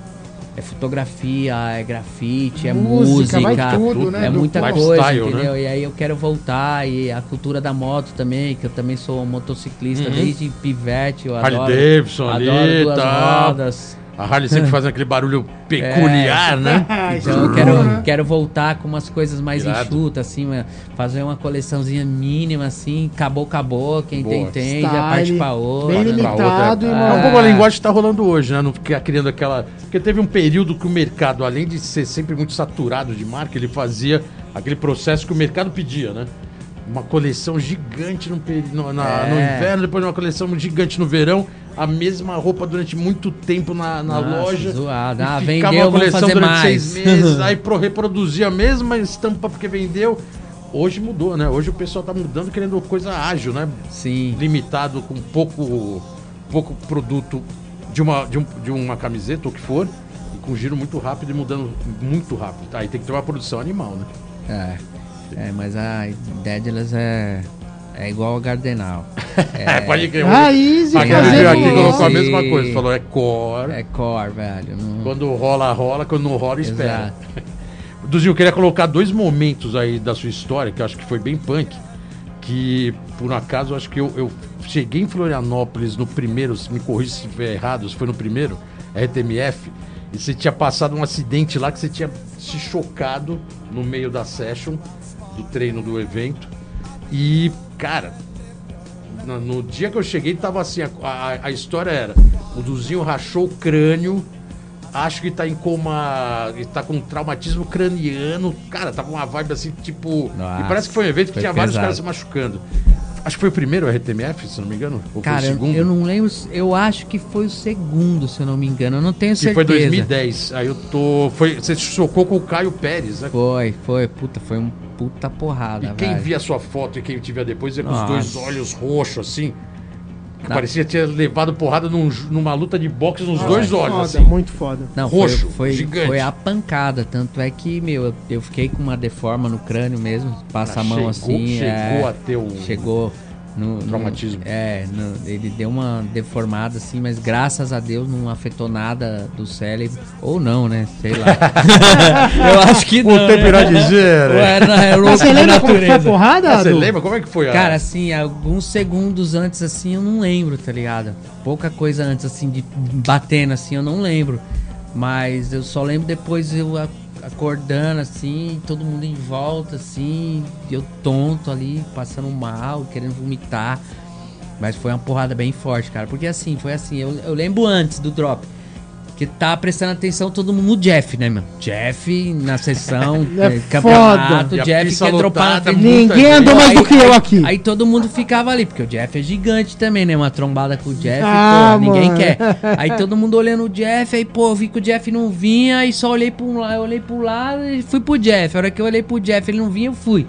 é fotografia, é grafite, é Música, música, tudo, né, é muita coisa, né? entendeu? E aí eu quero voltar e a cultura da moto também, que eu também sou motociclista Uhum. desde pivete, eu Harley adoro. Davidson ali adoro e duas tal. rodas. A Harley sempre faz aquele barulho peculiar, né? (laughs) Ah, isso Então eu é quero, né? quero voltar com umas coisas mais Irado. enxutas, assim, fazer uma coleçãozinha mínima, assim, acabou, acabou, quem tem, Boa. tem, já parte Style, pra outra. bem Pra limitado outra. É uma- um pouco a linguagem que tá rolando hoje, né? Não ficar criando aquela. Porque teve um período que o mercado, além de ser sempre muito saturado de marca, ele fazia aquele processo que o mercado pedia, né? Uma coleção gigante no, no, na- É. no inverno, depois uma coleção gigante no verão, a mesma roupa durante muito tempo na, na Nossa, loja. zoado. e Ah, ficava vendeu, vamos coleção durante mais. seis meses, (laughs) aí pro, reproduzia a mesma estampa porque vendeu. Hoje mudou, né? Hoje o pessoal tá mudando querendo coisa ágil, né? Sim. limitado com pouco, pouco produto de uma, de, um- de uma camiseta ou o que for, e com giro muito rápido e mudando muito rápido. Aí tem que ter uma produção animal, né? É, é mas a ideia delas é, é igual ao Gardenal. (laughs) É, pode crer. Raiz e Aquele fazer veio aqui colocou a mesma coisa, falou é core. É core, velho. Não... Quando rola, rola, quando não rola, espera. (laughs) Duzinho, eu queria colocar dois momentos aí da sua história, que eu acho que foi bem punk. Que, por um acaso, eu acho que eu, eu cheguei em Florianópolis no primeiro, se me corrija se estiver errado, se foi no primeiro, RTMF, e você tinha passado um acidente lá que você tinha se chocado no meio da session, do treino do evento. E, cara, no, no dia que eu cheguei, tava assim: a, a- a história era: o Duzinho rachou o crânio, acho que tá em coma. tá com traumatismo craniano. Cara, tava uma vibe assim, tipo. Nossa, e parece que foi um evento que tinha vários pesado. caras se machucando. Acho que foi o primeiro RTMF, se não me engano. Ou Cara, foi o eu, segundo? eu não lembro. Eu acho que foi o segundo, se eu não me engano. Eu não tenho certeza. foi 2010. Aí eu tô. Foi, você chocou com o Caio Pérez, né? Foi, foi. Puta, foi um puta porrada, E quem velho. via a sua foto e quem te via depois, é com os Nossa. dois olhos roxos, assim. Que Não. parecia ter levado porrada num- numa luta de boxe nos dois olhos, Foda, assim. muito foda. Não, roxo, foi, foi, gigante. foi a pancada. Tanto é que, meu, eu, eu fiquei com uma deforma no crânio mesmo. Passa Ah, a mão chegou- assim. chegou é, a ter um- Chegou. No, no- Traumatismo. é, no- ele deu uma deformada assim, mas graças a Deus não afetou nada do cérebro. Ou não, né? Sei lá. (laughs) eu acho que não. O tempo irá né? dizer. Ou é, na- é louco Mas você lembra como que foi a porrada? Ah, Você lembra como é que foi? a- Cara, assim, alguns segundos antes, assim, eu não lembro, tá ligado? Pouca coisa antes, assim, de batendo, assim, eu não lembro. Mas eu só lembro depois eu acordando, assim, todo mundo em volta, assim, eu tonto ali, passando mal, querendo vomitar. Mas foi uma porrada bem forte, cara. Porque assim, foi assim, eu, eu lembro antes do drop. Que tá prestando atenção todo mundo no Jeff, né, mano? Jeff na sessão, (laughs) É eh, campeonato, foda. Jeff quer dropar na Ninguém andou mais do que eu aqui. Aí todo mundo ficava ali, porque o Jeff é gigante também, né? Uma trombada com o Jeff, Ah, pô, ninguém mano. quer. (laughs) Aí todo mundo olhando o Jeff, aí, pô, eu vi que o Jeff não vinha, aí só olhei pro lado, eu olhei pro lado e fui pro Jeff. A hora que eu olhei pro Jeff, ele não vinha, eu fui.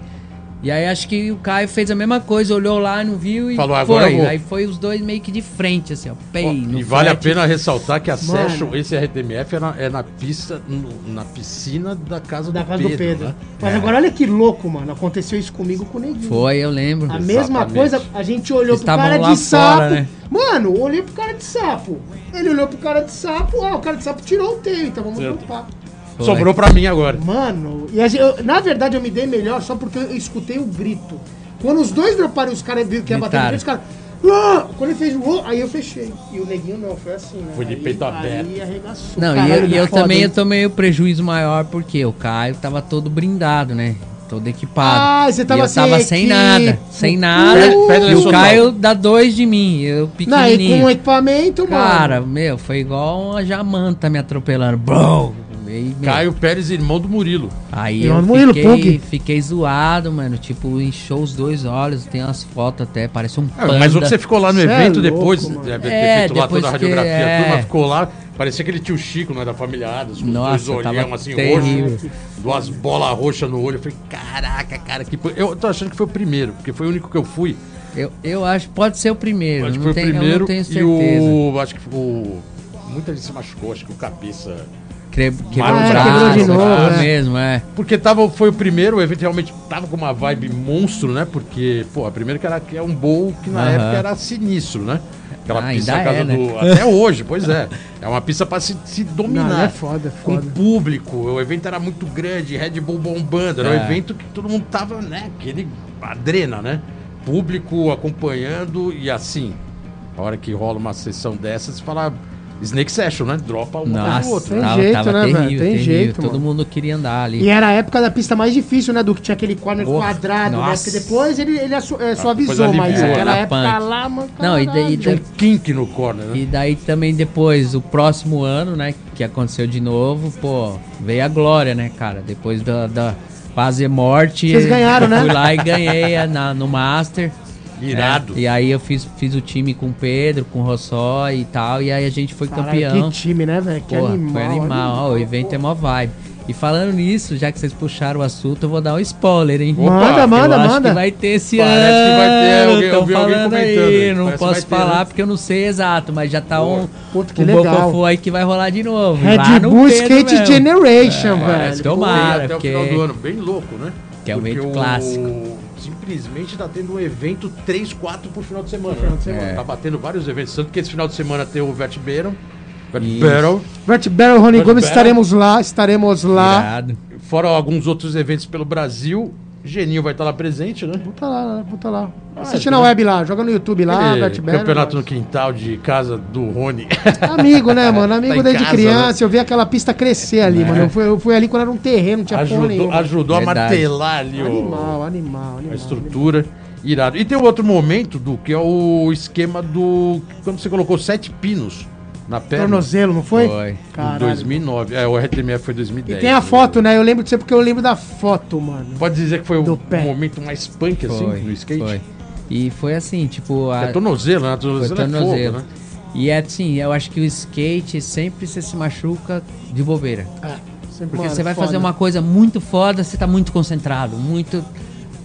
E aí acho que o Caio fez a mesma coisa, olhou lá, não viu e Falou, "Agora foi. vou." Aí foi os dois meio que de frente, assim, ó. Pei, Ó, no e vale a pena ressaltar que a Mano. Session, esse RTMF, é na, é na pista, no- na piscina da casa Da do casa Pedro. do Pedro. né? Mas agora olha que louco, mano. Aconteceu isso comigo com o Neguinho. Foi, eu lembro. A mesma Exatamente. coisa, a gente olhou Vocês pro cara estavam lá de sapo. fora, né? Mano, olhei pro cara de sapo. Ele olhou pro cara de sapo, ah, o cara de sapo tirou o teio, então vamos Certo. pro papo. Foi. Sobrou pra mim agora. Mano, e eu- na verdade eu me dei melhor só porque eu escutei o grito. Quando os dois droparam, os caras viram que ia bater no peito, os caras. "Ah!" Quando ele fez o aí eu fechei. E o neguinho não, foi assim, né? Foi de Aí- peito aberto. Aí arregaçou. Não, e Caralho, eu, e eu foda, também eu tomei o prejuízo maior porque o Caio tava todo brindado, né? Todo equipado. Ah, você tava e eu tava sem sem equipe. nada, sem nada. Pede e o Caio dá dois de mim, eu Não, e pequenininho. com equipamento, Cara, mano. meu, foi igual uma jamanta me atropelando. Bro! Aí, meu, Caio Pérez, irmão do Murilo. Aí Irmão eu do Murilo, fiquei, fiquei zoado, mano. Tipo, inchou os dois olhos. Tem umas fotos até, parece um Ah, panda. mas o que você ficou lá no Cê é evento louco, depois, mano. deve ter É, feito lá depois toda a que- radiografia, é. a turma ficou lá, parecia aquele tio Chico, né, da família Adams, com Nossa, os dois tava olhão assim, terrível. roxo, duas bolas roxas no olho. Eu falei, caraca, cara, que... Eu tô achando que foi o primeiro, porque foi o único que eu fui. Eu, eu acho que pode ser o primeiro. Acho que não foi o tenho, eu primeiro não tenho e certeza. o... Acho que o... Muita gente se machucou, acho que o cabeça... Quebrou Ah, o quebrou braço, de novo, quebrou é. mesmo, é. Porque tava, foi o primeiro, o evento realmente tava com uma vibe monstro, né? Porque, pô, a primeira que era que é um bowl que na Aham. época era sinistro, né? Aquela Ah, pista casa é, né? do. Até hoje, pois é. É uma pista pra se, se dominar. Não, é foda, é Com foda. público, o evento era muito grande, Red Bull bombando, era um É. evento que todo mundo tava, né? Aquele adrena, né? Público acompanhando e assim, a hora que rola uma sessão dessas, você fala Snake Session, né? Dropa um Nossa, do outro. Tem tava, jeito, tava né, velho? terrível, Tem terrível. jeito, Todo mano. mundo queria andar ali. E era a época da pista mais difícil, né? Do que tinha aquele corner quadrado, né? nossa. Porque depois ele, ele é, suavizou, mas né? aquela Era época punk. lá, mano. Não, e daí-. Tinha um kink no corner, né? E daí também depois, o próximo ano, né, que aconteceu de novo, pô, veio a glória, né, cara? Depois da, da quase morte. Vocês ganharam, eu né? Fui lá e ganhei na, no Master. Irado. né? E aí eu fiz, fiz o time com o Pedro, com o Rossó e tal, e aí a gente foi Caralho, campeão. Que time, né, velho? Que animal. foi animal. Ó, o evento é mó vibe. E falando nisso, já que vocês puxaram o assunto, eu vou dar um spoiler, hein? Opa, Manda, manda, acho manda. que vai ter esse Parece ano. que vai ter, alguém- eu vi alguém falando comentando aí, não Parece posso ter, falar né? porque eu não sei exato, mas já tá um, Puta, que um legal. Aí que vai rolar de novo. Red Bull Skate mesmo. Generation, Parece velho. que Tomara, até porque- o final do ano. Bem louco, né? Que é um Porque evento o- clássico. Simplesmente tá tendo um evento 3, 4 por final de semana. final né? de semana. É. Tá batendo vários eventos. Tanto que esse final de semana tem o Vert Battle. Vert. Battle. Vert Rony Vert Gomes, Barrel. estaremos lá, estaremos lá. Irado. Fora alguns outros eventos pelo Brasil. Geninho vai estar lá presente, né? Puta lá, puta lá. Ah, Assiste é, na né? web lá, joga no YouTube lá, Barrel. campeonato no quintal de casa do Rony. (laughs) Amigo, né, (laughs) mano? Amigo Tá desde casa, criança. Eu vi aquela pista crescer ali, É. mano. Eu fui, eu fui ali quando era um terreno, não tinha porra ajudou nenhuma. ajudou a Verdade. martelar ali o, Animal, animal, animal. a estrutura. Irado. E tem um outro momento, do que é o esquema do. Quando você colocou sete pinos na perna. Tornozelo, não foi? Foi. Em Caralho. 2009. É, o RTMF foi E 2010. tem a foto, né? Eu lembro de você porque eu lembro da foto, mano. Pode dizer que foi o pé. momento mais punk, assim, Foi, no skate? foi. E foi assim, tipo... A... É tornozelo, né? Foi Tornozelo é fogo, tornozelo. né? E é assim, eu acho que o skate sempre você se machuca de bobeira. É, sempre, Porque mano, você vai foda. fazer uma coisa muito foda, você tá muito concentrado, muito.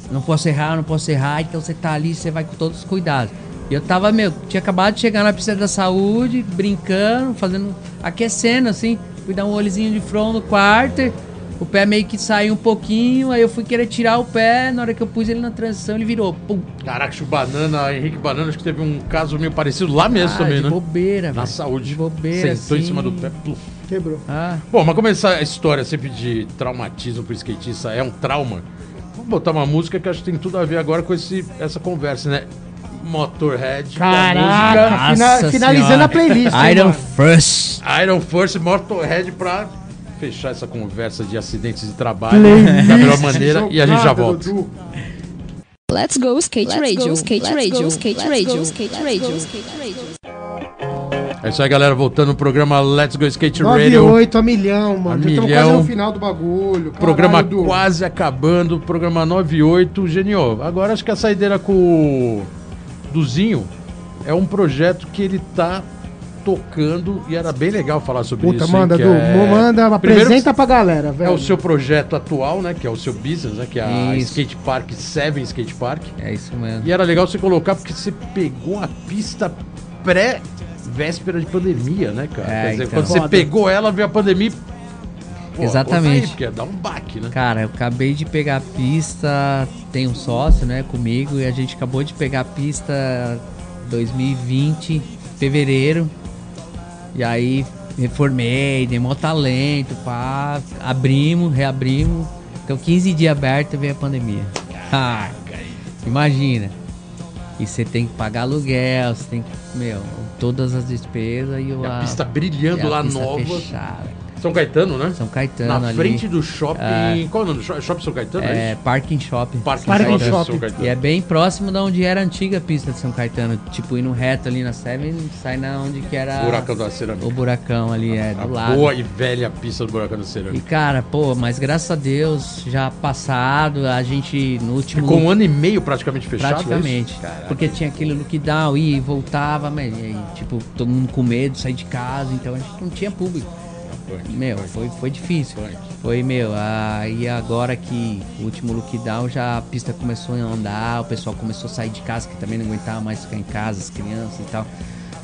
Não posso errar, não posso errar, então você tá ali, você vai com todos os cuidados. E eu tava, meu, tinha acabado de chegar na pista da saúde, brincando, fazendo. aquecendo, assim. Fui dar um olhozinho de front no quarto, o pé meio que saiu um pouquinho, aí eu fui querer tirar o pé, na hora que eu pus ele na transição, ele virou. Pum! Caraca, o Banana, Henrique Banana, acho que teve um caso meio parecido lá mesmo Ah, também, de né? bobeira, Na velho. saúde. De bobeira, Sentou em assim. cima do pé. pluf. Quebrou. Ah, Bom, mas começar a história sempre de traumatismo pro skatista é um trauma. Vamos botar uma música que acho que tem tudo a ver agora com esse, essa conversa, né? Motorhead. Caraca, Nossa finalizando Senhora. a playlist. Iron? First. Iron First Motorhead pra fechar essa conversa de acidentes de trabalho Playlist da melhor maneira e a gente já volta. Dudu. Let's go skate Let's radio, go, skate let's radio, go, skate let's radio, go, skate let's radio, go, skate radio. É isso aí, galera. Voltando no programa Let's Go Skate 9 Radio. 8 a milhão, mano. A Já estamos milhão. quase no final do bagulho. Programa Caralho, Du. quase acabando, programa 98. Genio, agora acho que a saideira com o Duzinho é um projeto que ele tá tocando e era bem legal falar sobre Puta, isso. manda, hein, que Du. é- Manda, Primeiro apresenta pra galera, velho. É o seu projeto atual, né? Que é o seu business, né? Que é a Isso. Skate Park, Seven Skate Park. É isso mesmo. E era legal você colocar porque você pegou a pista pré véspera de pandemia, né, cara? É, Quer dizer, então. quando você pegou ela, veio a pandemia. Pô, Exatamente. aí, porque dar um baque, né? Cara, eu acabei de pegar a pista, tem um sócio, né, comigo, e a gente acabou de pegar a pista 2020, fevereiro. E aí reformei, dei mó talento, pá, abrimos, reabrimos. Então 15 dias aberto veio a pandemia. Ah, imagina. E você tem que pagar aluguel, você tem que, meu, todas as despesas e, o- E a pista brilhando e a lá pista nova. fechada. São Caetano, né? São Caetano Na ali. frente do shopping. É. Qual é o nome do shopping? Shopping São Caetano? É, isso? Parking Shopping. Parque Parking Shopping. São Caetano. E é bem próximo da onde era a antiga pista de São Caetano. Tipo, indo reto ali na Seven, sai na onde que era Buracão da Cerâmica. o buracão ali, é, A do lado. boa e velha pista do Buracão da E Cerâmica. cara, pô, mas graças a Deus, já passado, a gente no último. Ficou um ano e meio praticamente fechado. é? Praticamente. Caraca. Porque tinha aquele lockdown, ia e voltava, mas, e tipo, todo mundo com medo de sair de casa, então a gente não tinha público. Meu, foi, foi difícil. Foi, meu, aí agora que o último lockdown já a pista começou a andar, o pessoal começou a sair de casa, que também não aguentava mais ficar em casa, as crianças e tal.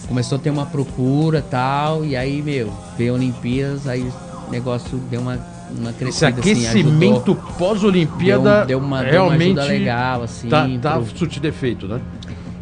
Começou a ter uma procura e tal, e aí, meu, veio a Olimpíadas, aí o negócio deu uma, uma Esse crescida, assim, aquecimento ajudou. pós-Olimpíada Deu, deu uma, deu uma realmente ajuda legal, assim. tá, tá pro- surtindo efeito, né?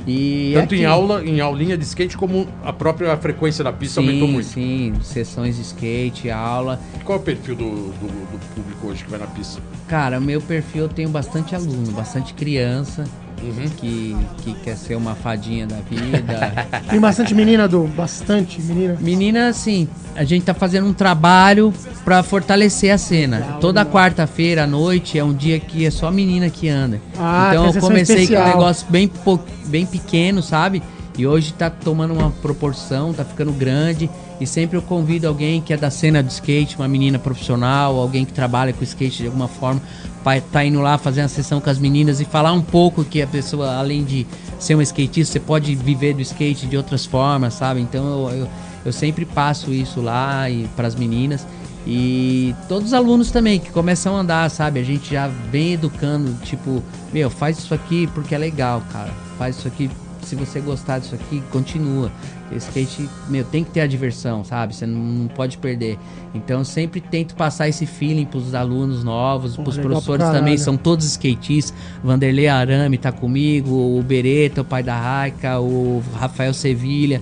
E Tanto em aula, em aulinha de skate, como a própria frequência da pista aumentou Sim, muito. sim, sessões de skate, aula. Qual é o perfil do, do- do público hoje que vai na pista? Cara, o meu perfil eu tenho bastante aluno, bastante criança Uhum. que, que quer ser uma fadinha da vida. (laughs) Tem bastante menina, do Bastante menina. Menina, assim, a gente tá fazendo um trabalho pra fortalecer a cena. Toda quarta-feira à noite é um dia que é só menina que anda. Ah, então eu comecei com especial. um negócio bem, po- bem pequeno, sabe? E hoje tá tomando uma proporção, tá ficando grande. E sempre eu convido alguém que é da cena do skate, uma menina profissional, alguém que trabalha com skate de alguma forma, pra tá indo lá fazer uma sessão com as meninas e falar um pouco que a pessoa, além de ser um skatista, você pode viver do skate de outras formas, sabe? Então eu, eu, eu sempre passo isso lá e para as meninas. E todos os alunos também que começam a andar, sabe? A gente já vem educando, tipo, meu, faz isso aqui porque é legal, cara. Faz isso aqui, se você gostar disso aqui, continua. Skate, meu, tem que ter a diversão, sabe? Você não, não pode perder. Então eu sempre tento passar esse feeling pros alunos novos, Pô, pros professores também, caralho. são todos skatistas. Vanderlei Arame tá comigo, o Beretta, o pai da Raika, o Rafael Sevilha.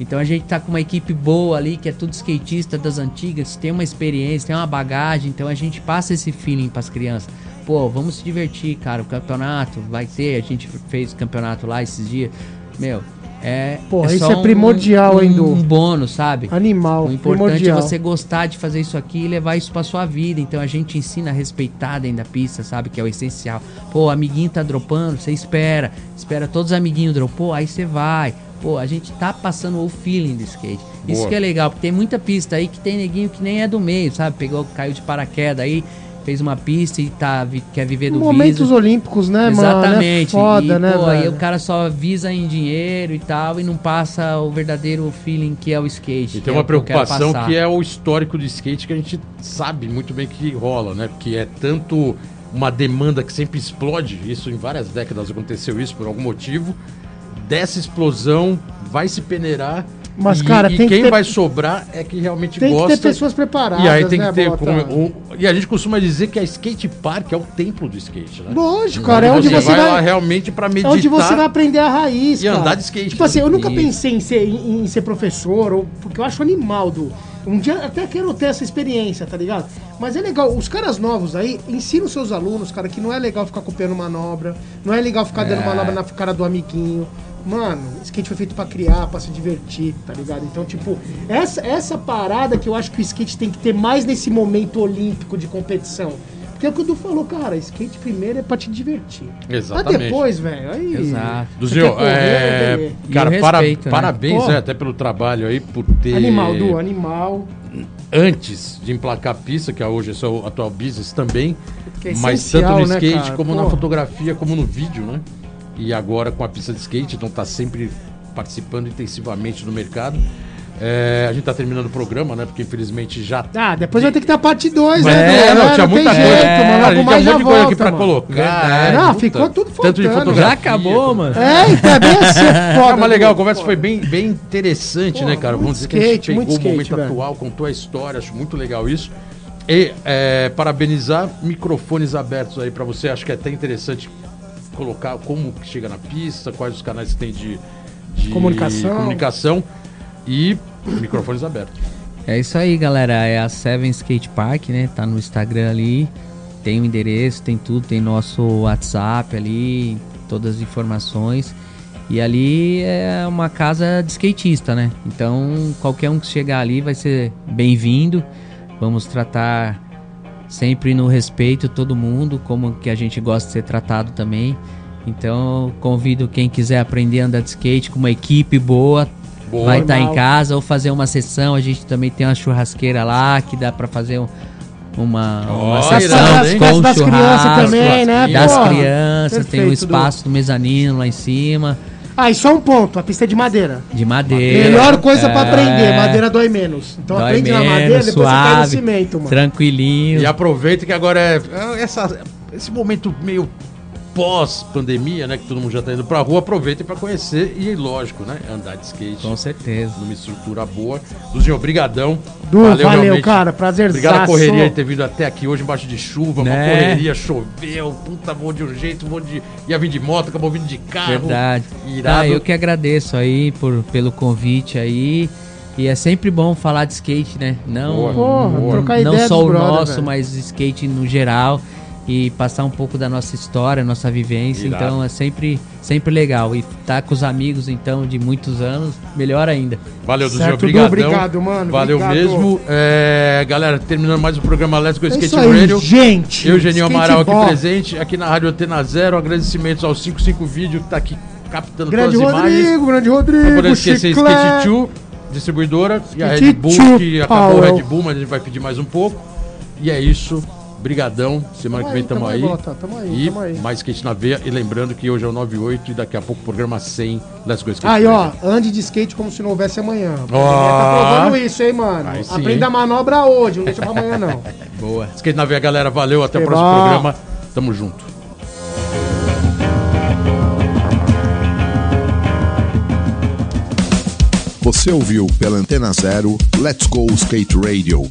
Então a gente tá com uma equipe boa ali, que é tudo skatista das antigas, tem uma experiência, tem uma bagagem, então a gente passa esse feeling pras crianças. Pô, vamos se divertir, cara. O campeonato vai ter, a gente fez campeonato lá esses dias. Meu, é. Pô, é isso é primordial, um, hein, Du? Um bônus, sabe? Animal. O importante primordial. é você gostar de fazer isso aqui e levar isso pra sua vida. Então a gente ensina a respeitar dentro da pista, sabe? Que é o essencial. Pô, amiguinho tá dropando, você espera. Espera todos os amiguinhos dropou, aí você vai. Pô, a gente tá passando o feeling do skate. Isso Boa. que é legal, porque tem muita pista aí que tem neguinho que nem é do meio, sabe? Pegou, caiu de paraquedas aí, fez uma pista e tá, vi- quer viver do Momentos olímpicos, né, mano? Exatamente. É foda, e, né, pô, aí o cara só visa em dinheiro e tal e não passa o verdadeiro feeling que é o skate. E que tem é uma que preocupação passar. que é o histórico do skate que a gente sabe muito bem que rola, né? Porque é tanto uma demanda que sempre explode, isso em várias décadas aconteceu isso por algum motivo. Dessa explosão vai se peneirar. Mas, e, cara, e tem que quem ter- vai sobrar é que realmente Tem gosta. que ter pessoas preparadas, E aí tem né, que ter. Um- e a gente costuma dizer que a skate park é o templo do skate, né? Lógico, cara, é onde você vai, lá vai... realmente pra É meditar. onde você vai aprender a raiz, e cara. andar de skate, Tipo assim, né? eu nunca Isso. pensei em ser, em, em ser professor, ou, porque eu acho animal do. Um dia até quero ter essa experiência, tá ligado? Mas é legal, os caras novos aí ensinam seus alunos, cara, que não é legal ficar copiando manobra, não é legal ficar dando É. manobra na cara do amiguinho. Mano, skate foi feito pra criar, pra se divertir, tá ligado? Então, tipo, essa, essa parada que eu acho que o skate tem que ter mais nesse momento olímpico de competição. Porque é o que o Du falou, cara, skate primeiro é pra te divertir. Exatamente. Mas depois, velho, aí. Exato. Duzio, é, cara, o para- respeito, né? parabéns é, até pelo trabalho aí, por ter. Animal, Du, animal. Antes de emplacar a pista, que hoje é seu atual business também, é mas tanto no né, skate cara? como na fotografia, como no vídeo, né? E agora com a pista de skate, então tá sempre participando intensivamente no mercado. É, a gente tá terminando o programa, né? Porque infelizmente já Ah, depois vai ter que ter a parte 2, Mas né? é, não, É, tinha tem muita jeito, coisa. mano. É, a gente mais tinha um monte de coisa aqui pra mano. colocar. Verdade. Não, puta. ficou tudo Tanto de faltando. fotografia. Já acabou, mano. É, então é bem assim, é (laughs) foda. Mas legal, a Du. conversa foi bem, bem interessante, Pô, né, cara? Vamos dizer que a gente skate, pegou muito o skate, momento velho. atual, contou a história, acho muito legal isso. E é, parabenizar, microfones abertos aí pra você, acho que é até interessante colocar como que chega na pista, quais os canais que tem de, de Comunicação. comunicação e microfones abertos. É isso aí, galera. É a Seven Skate Park, né? Tá no Instagram ali. Tem o endereço, tem tudo, tem nosso WhatsApp ali, todas as informações. E ali é uma casa de skatista, né? Então, qualquer um que chegar ali vai ser bem-vindo. Vamos tratar sempre no respeito todo mundo, como que a gente gosta de ser tratado também. Então, convido quem quiser aprender a andar de skate com uma equipe boa, Boa. vai estar em Normal. casa ou fazer uma sessão. A gente também tem uma churrasqueira lá que dá pra fazer um- uma, uma Ó, sessão hein? com das crianças churrasco. também, né? Das Porra. crianças, tem um Perfeito, espaço do mezanino lá em cima, Ah, e só um ponto, a pista é de madeira. de madeira. Melhor coisa pra É, aprender, madeira dói menos. Então dói aprende na menos, madeira, depois você cai no suave, cimento, mano. Tranquilinho. E aproveita que agora é é essa, esse momento meio pós-pandemia, né? Que todo mundo já tá indo pra rua, aproveitem pra conhecer e, lógico, né? Andar de skate Com certeza. numa estrutura boa. Luzinho, obrigadão. Du, valeu, realmente. cara, prazerzaço. Obrigado a correria de ter vindo até aqui hoje embaixo de chuva, uma Né? correria, choveu, puta bom de um jeito, bom de. ia vir de moto, acabou vindo de carro. Verdade. Irado. Ah, eu que agradeço aí por, pelo convite aí. E é sempre bom falar de skate, né? Não, Boa. Porra, não- não ideia só o brother, nosso, velho. mas skate no geral. E passar um pouco da nossa história, nossa vivência. Irado. Então é sempre, sempre legal. E estar com os amigos, então, de muitos anos, melhor ainda. Valeu, Duzinho, Certo, Du, obrigadão. obrigado, mano, Valeu obrigado. mesmo. É, galera, terminando mais o programa Let's Go É Skate isso aí, Radio. gente. Eu, Geninho Amaral, aqui presente, aqui na Rádio Antena Zero. Agradecimentos ao 55 Vídeo que tá aqui captando Grande todas as imagens. Rodrigo, grande Não Rodrigo, podemos esquecer. Skate 2, distribuidora, e a Red Skate Bull, 2 que acabou o. Red Bull, mas a gente vai pedir mais um pouco. E é isso. Brigadão. Semana que vem tamo, aí. Bota, tamo aí, E tamo aí. mais skate na veia. E lembrando que hoje é o 98 e daqui a pouco o programa 100. Let's go skate. Aí, ó, ande de skate como se não houvesse amanhã. Ó. Tá provando isso, hein, mano? Aí sim, Aprenda hein? a manobra hoje, não deixa pra amanhã, não. (laughs) Boa. Skate na veia, galera. Valeu. Até o Que próximo bom. programa. Tamo junto. Você ouviu pela Antena Zero Let's Go Skate Radio.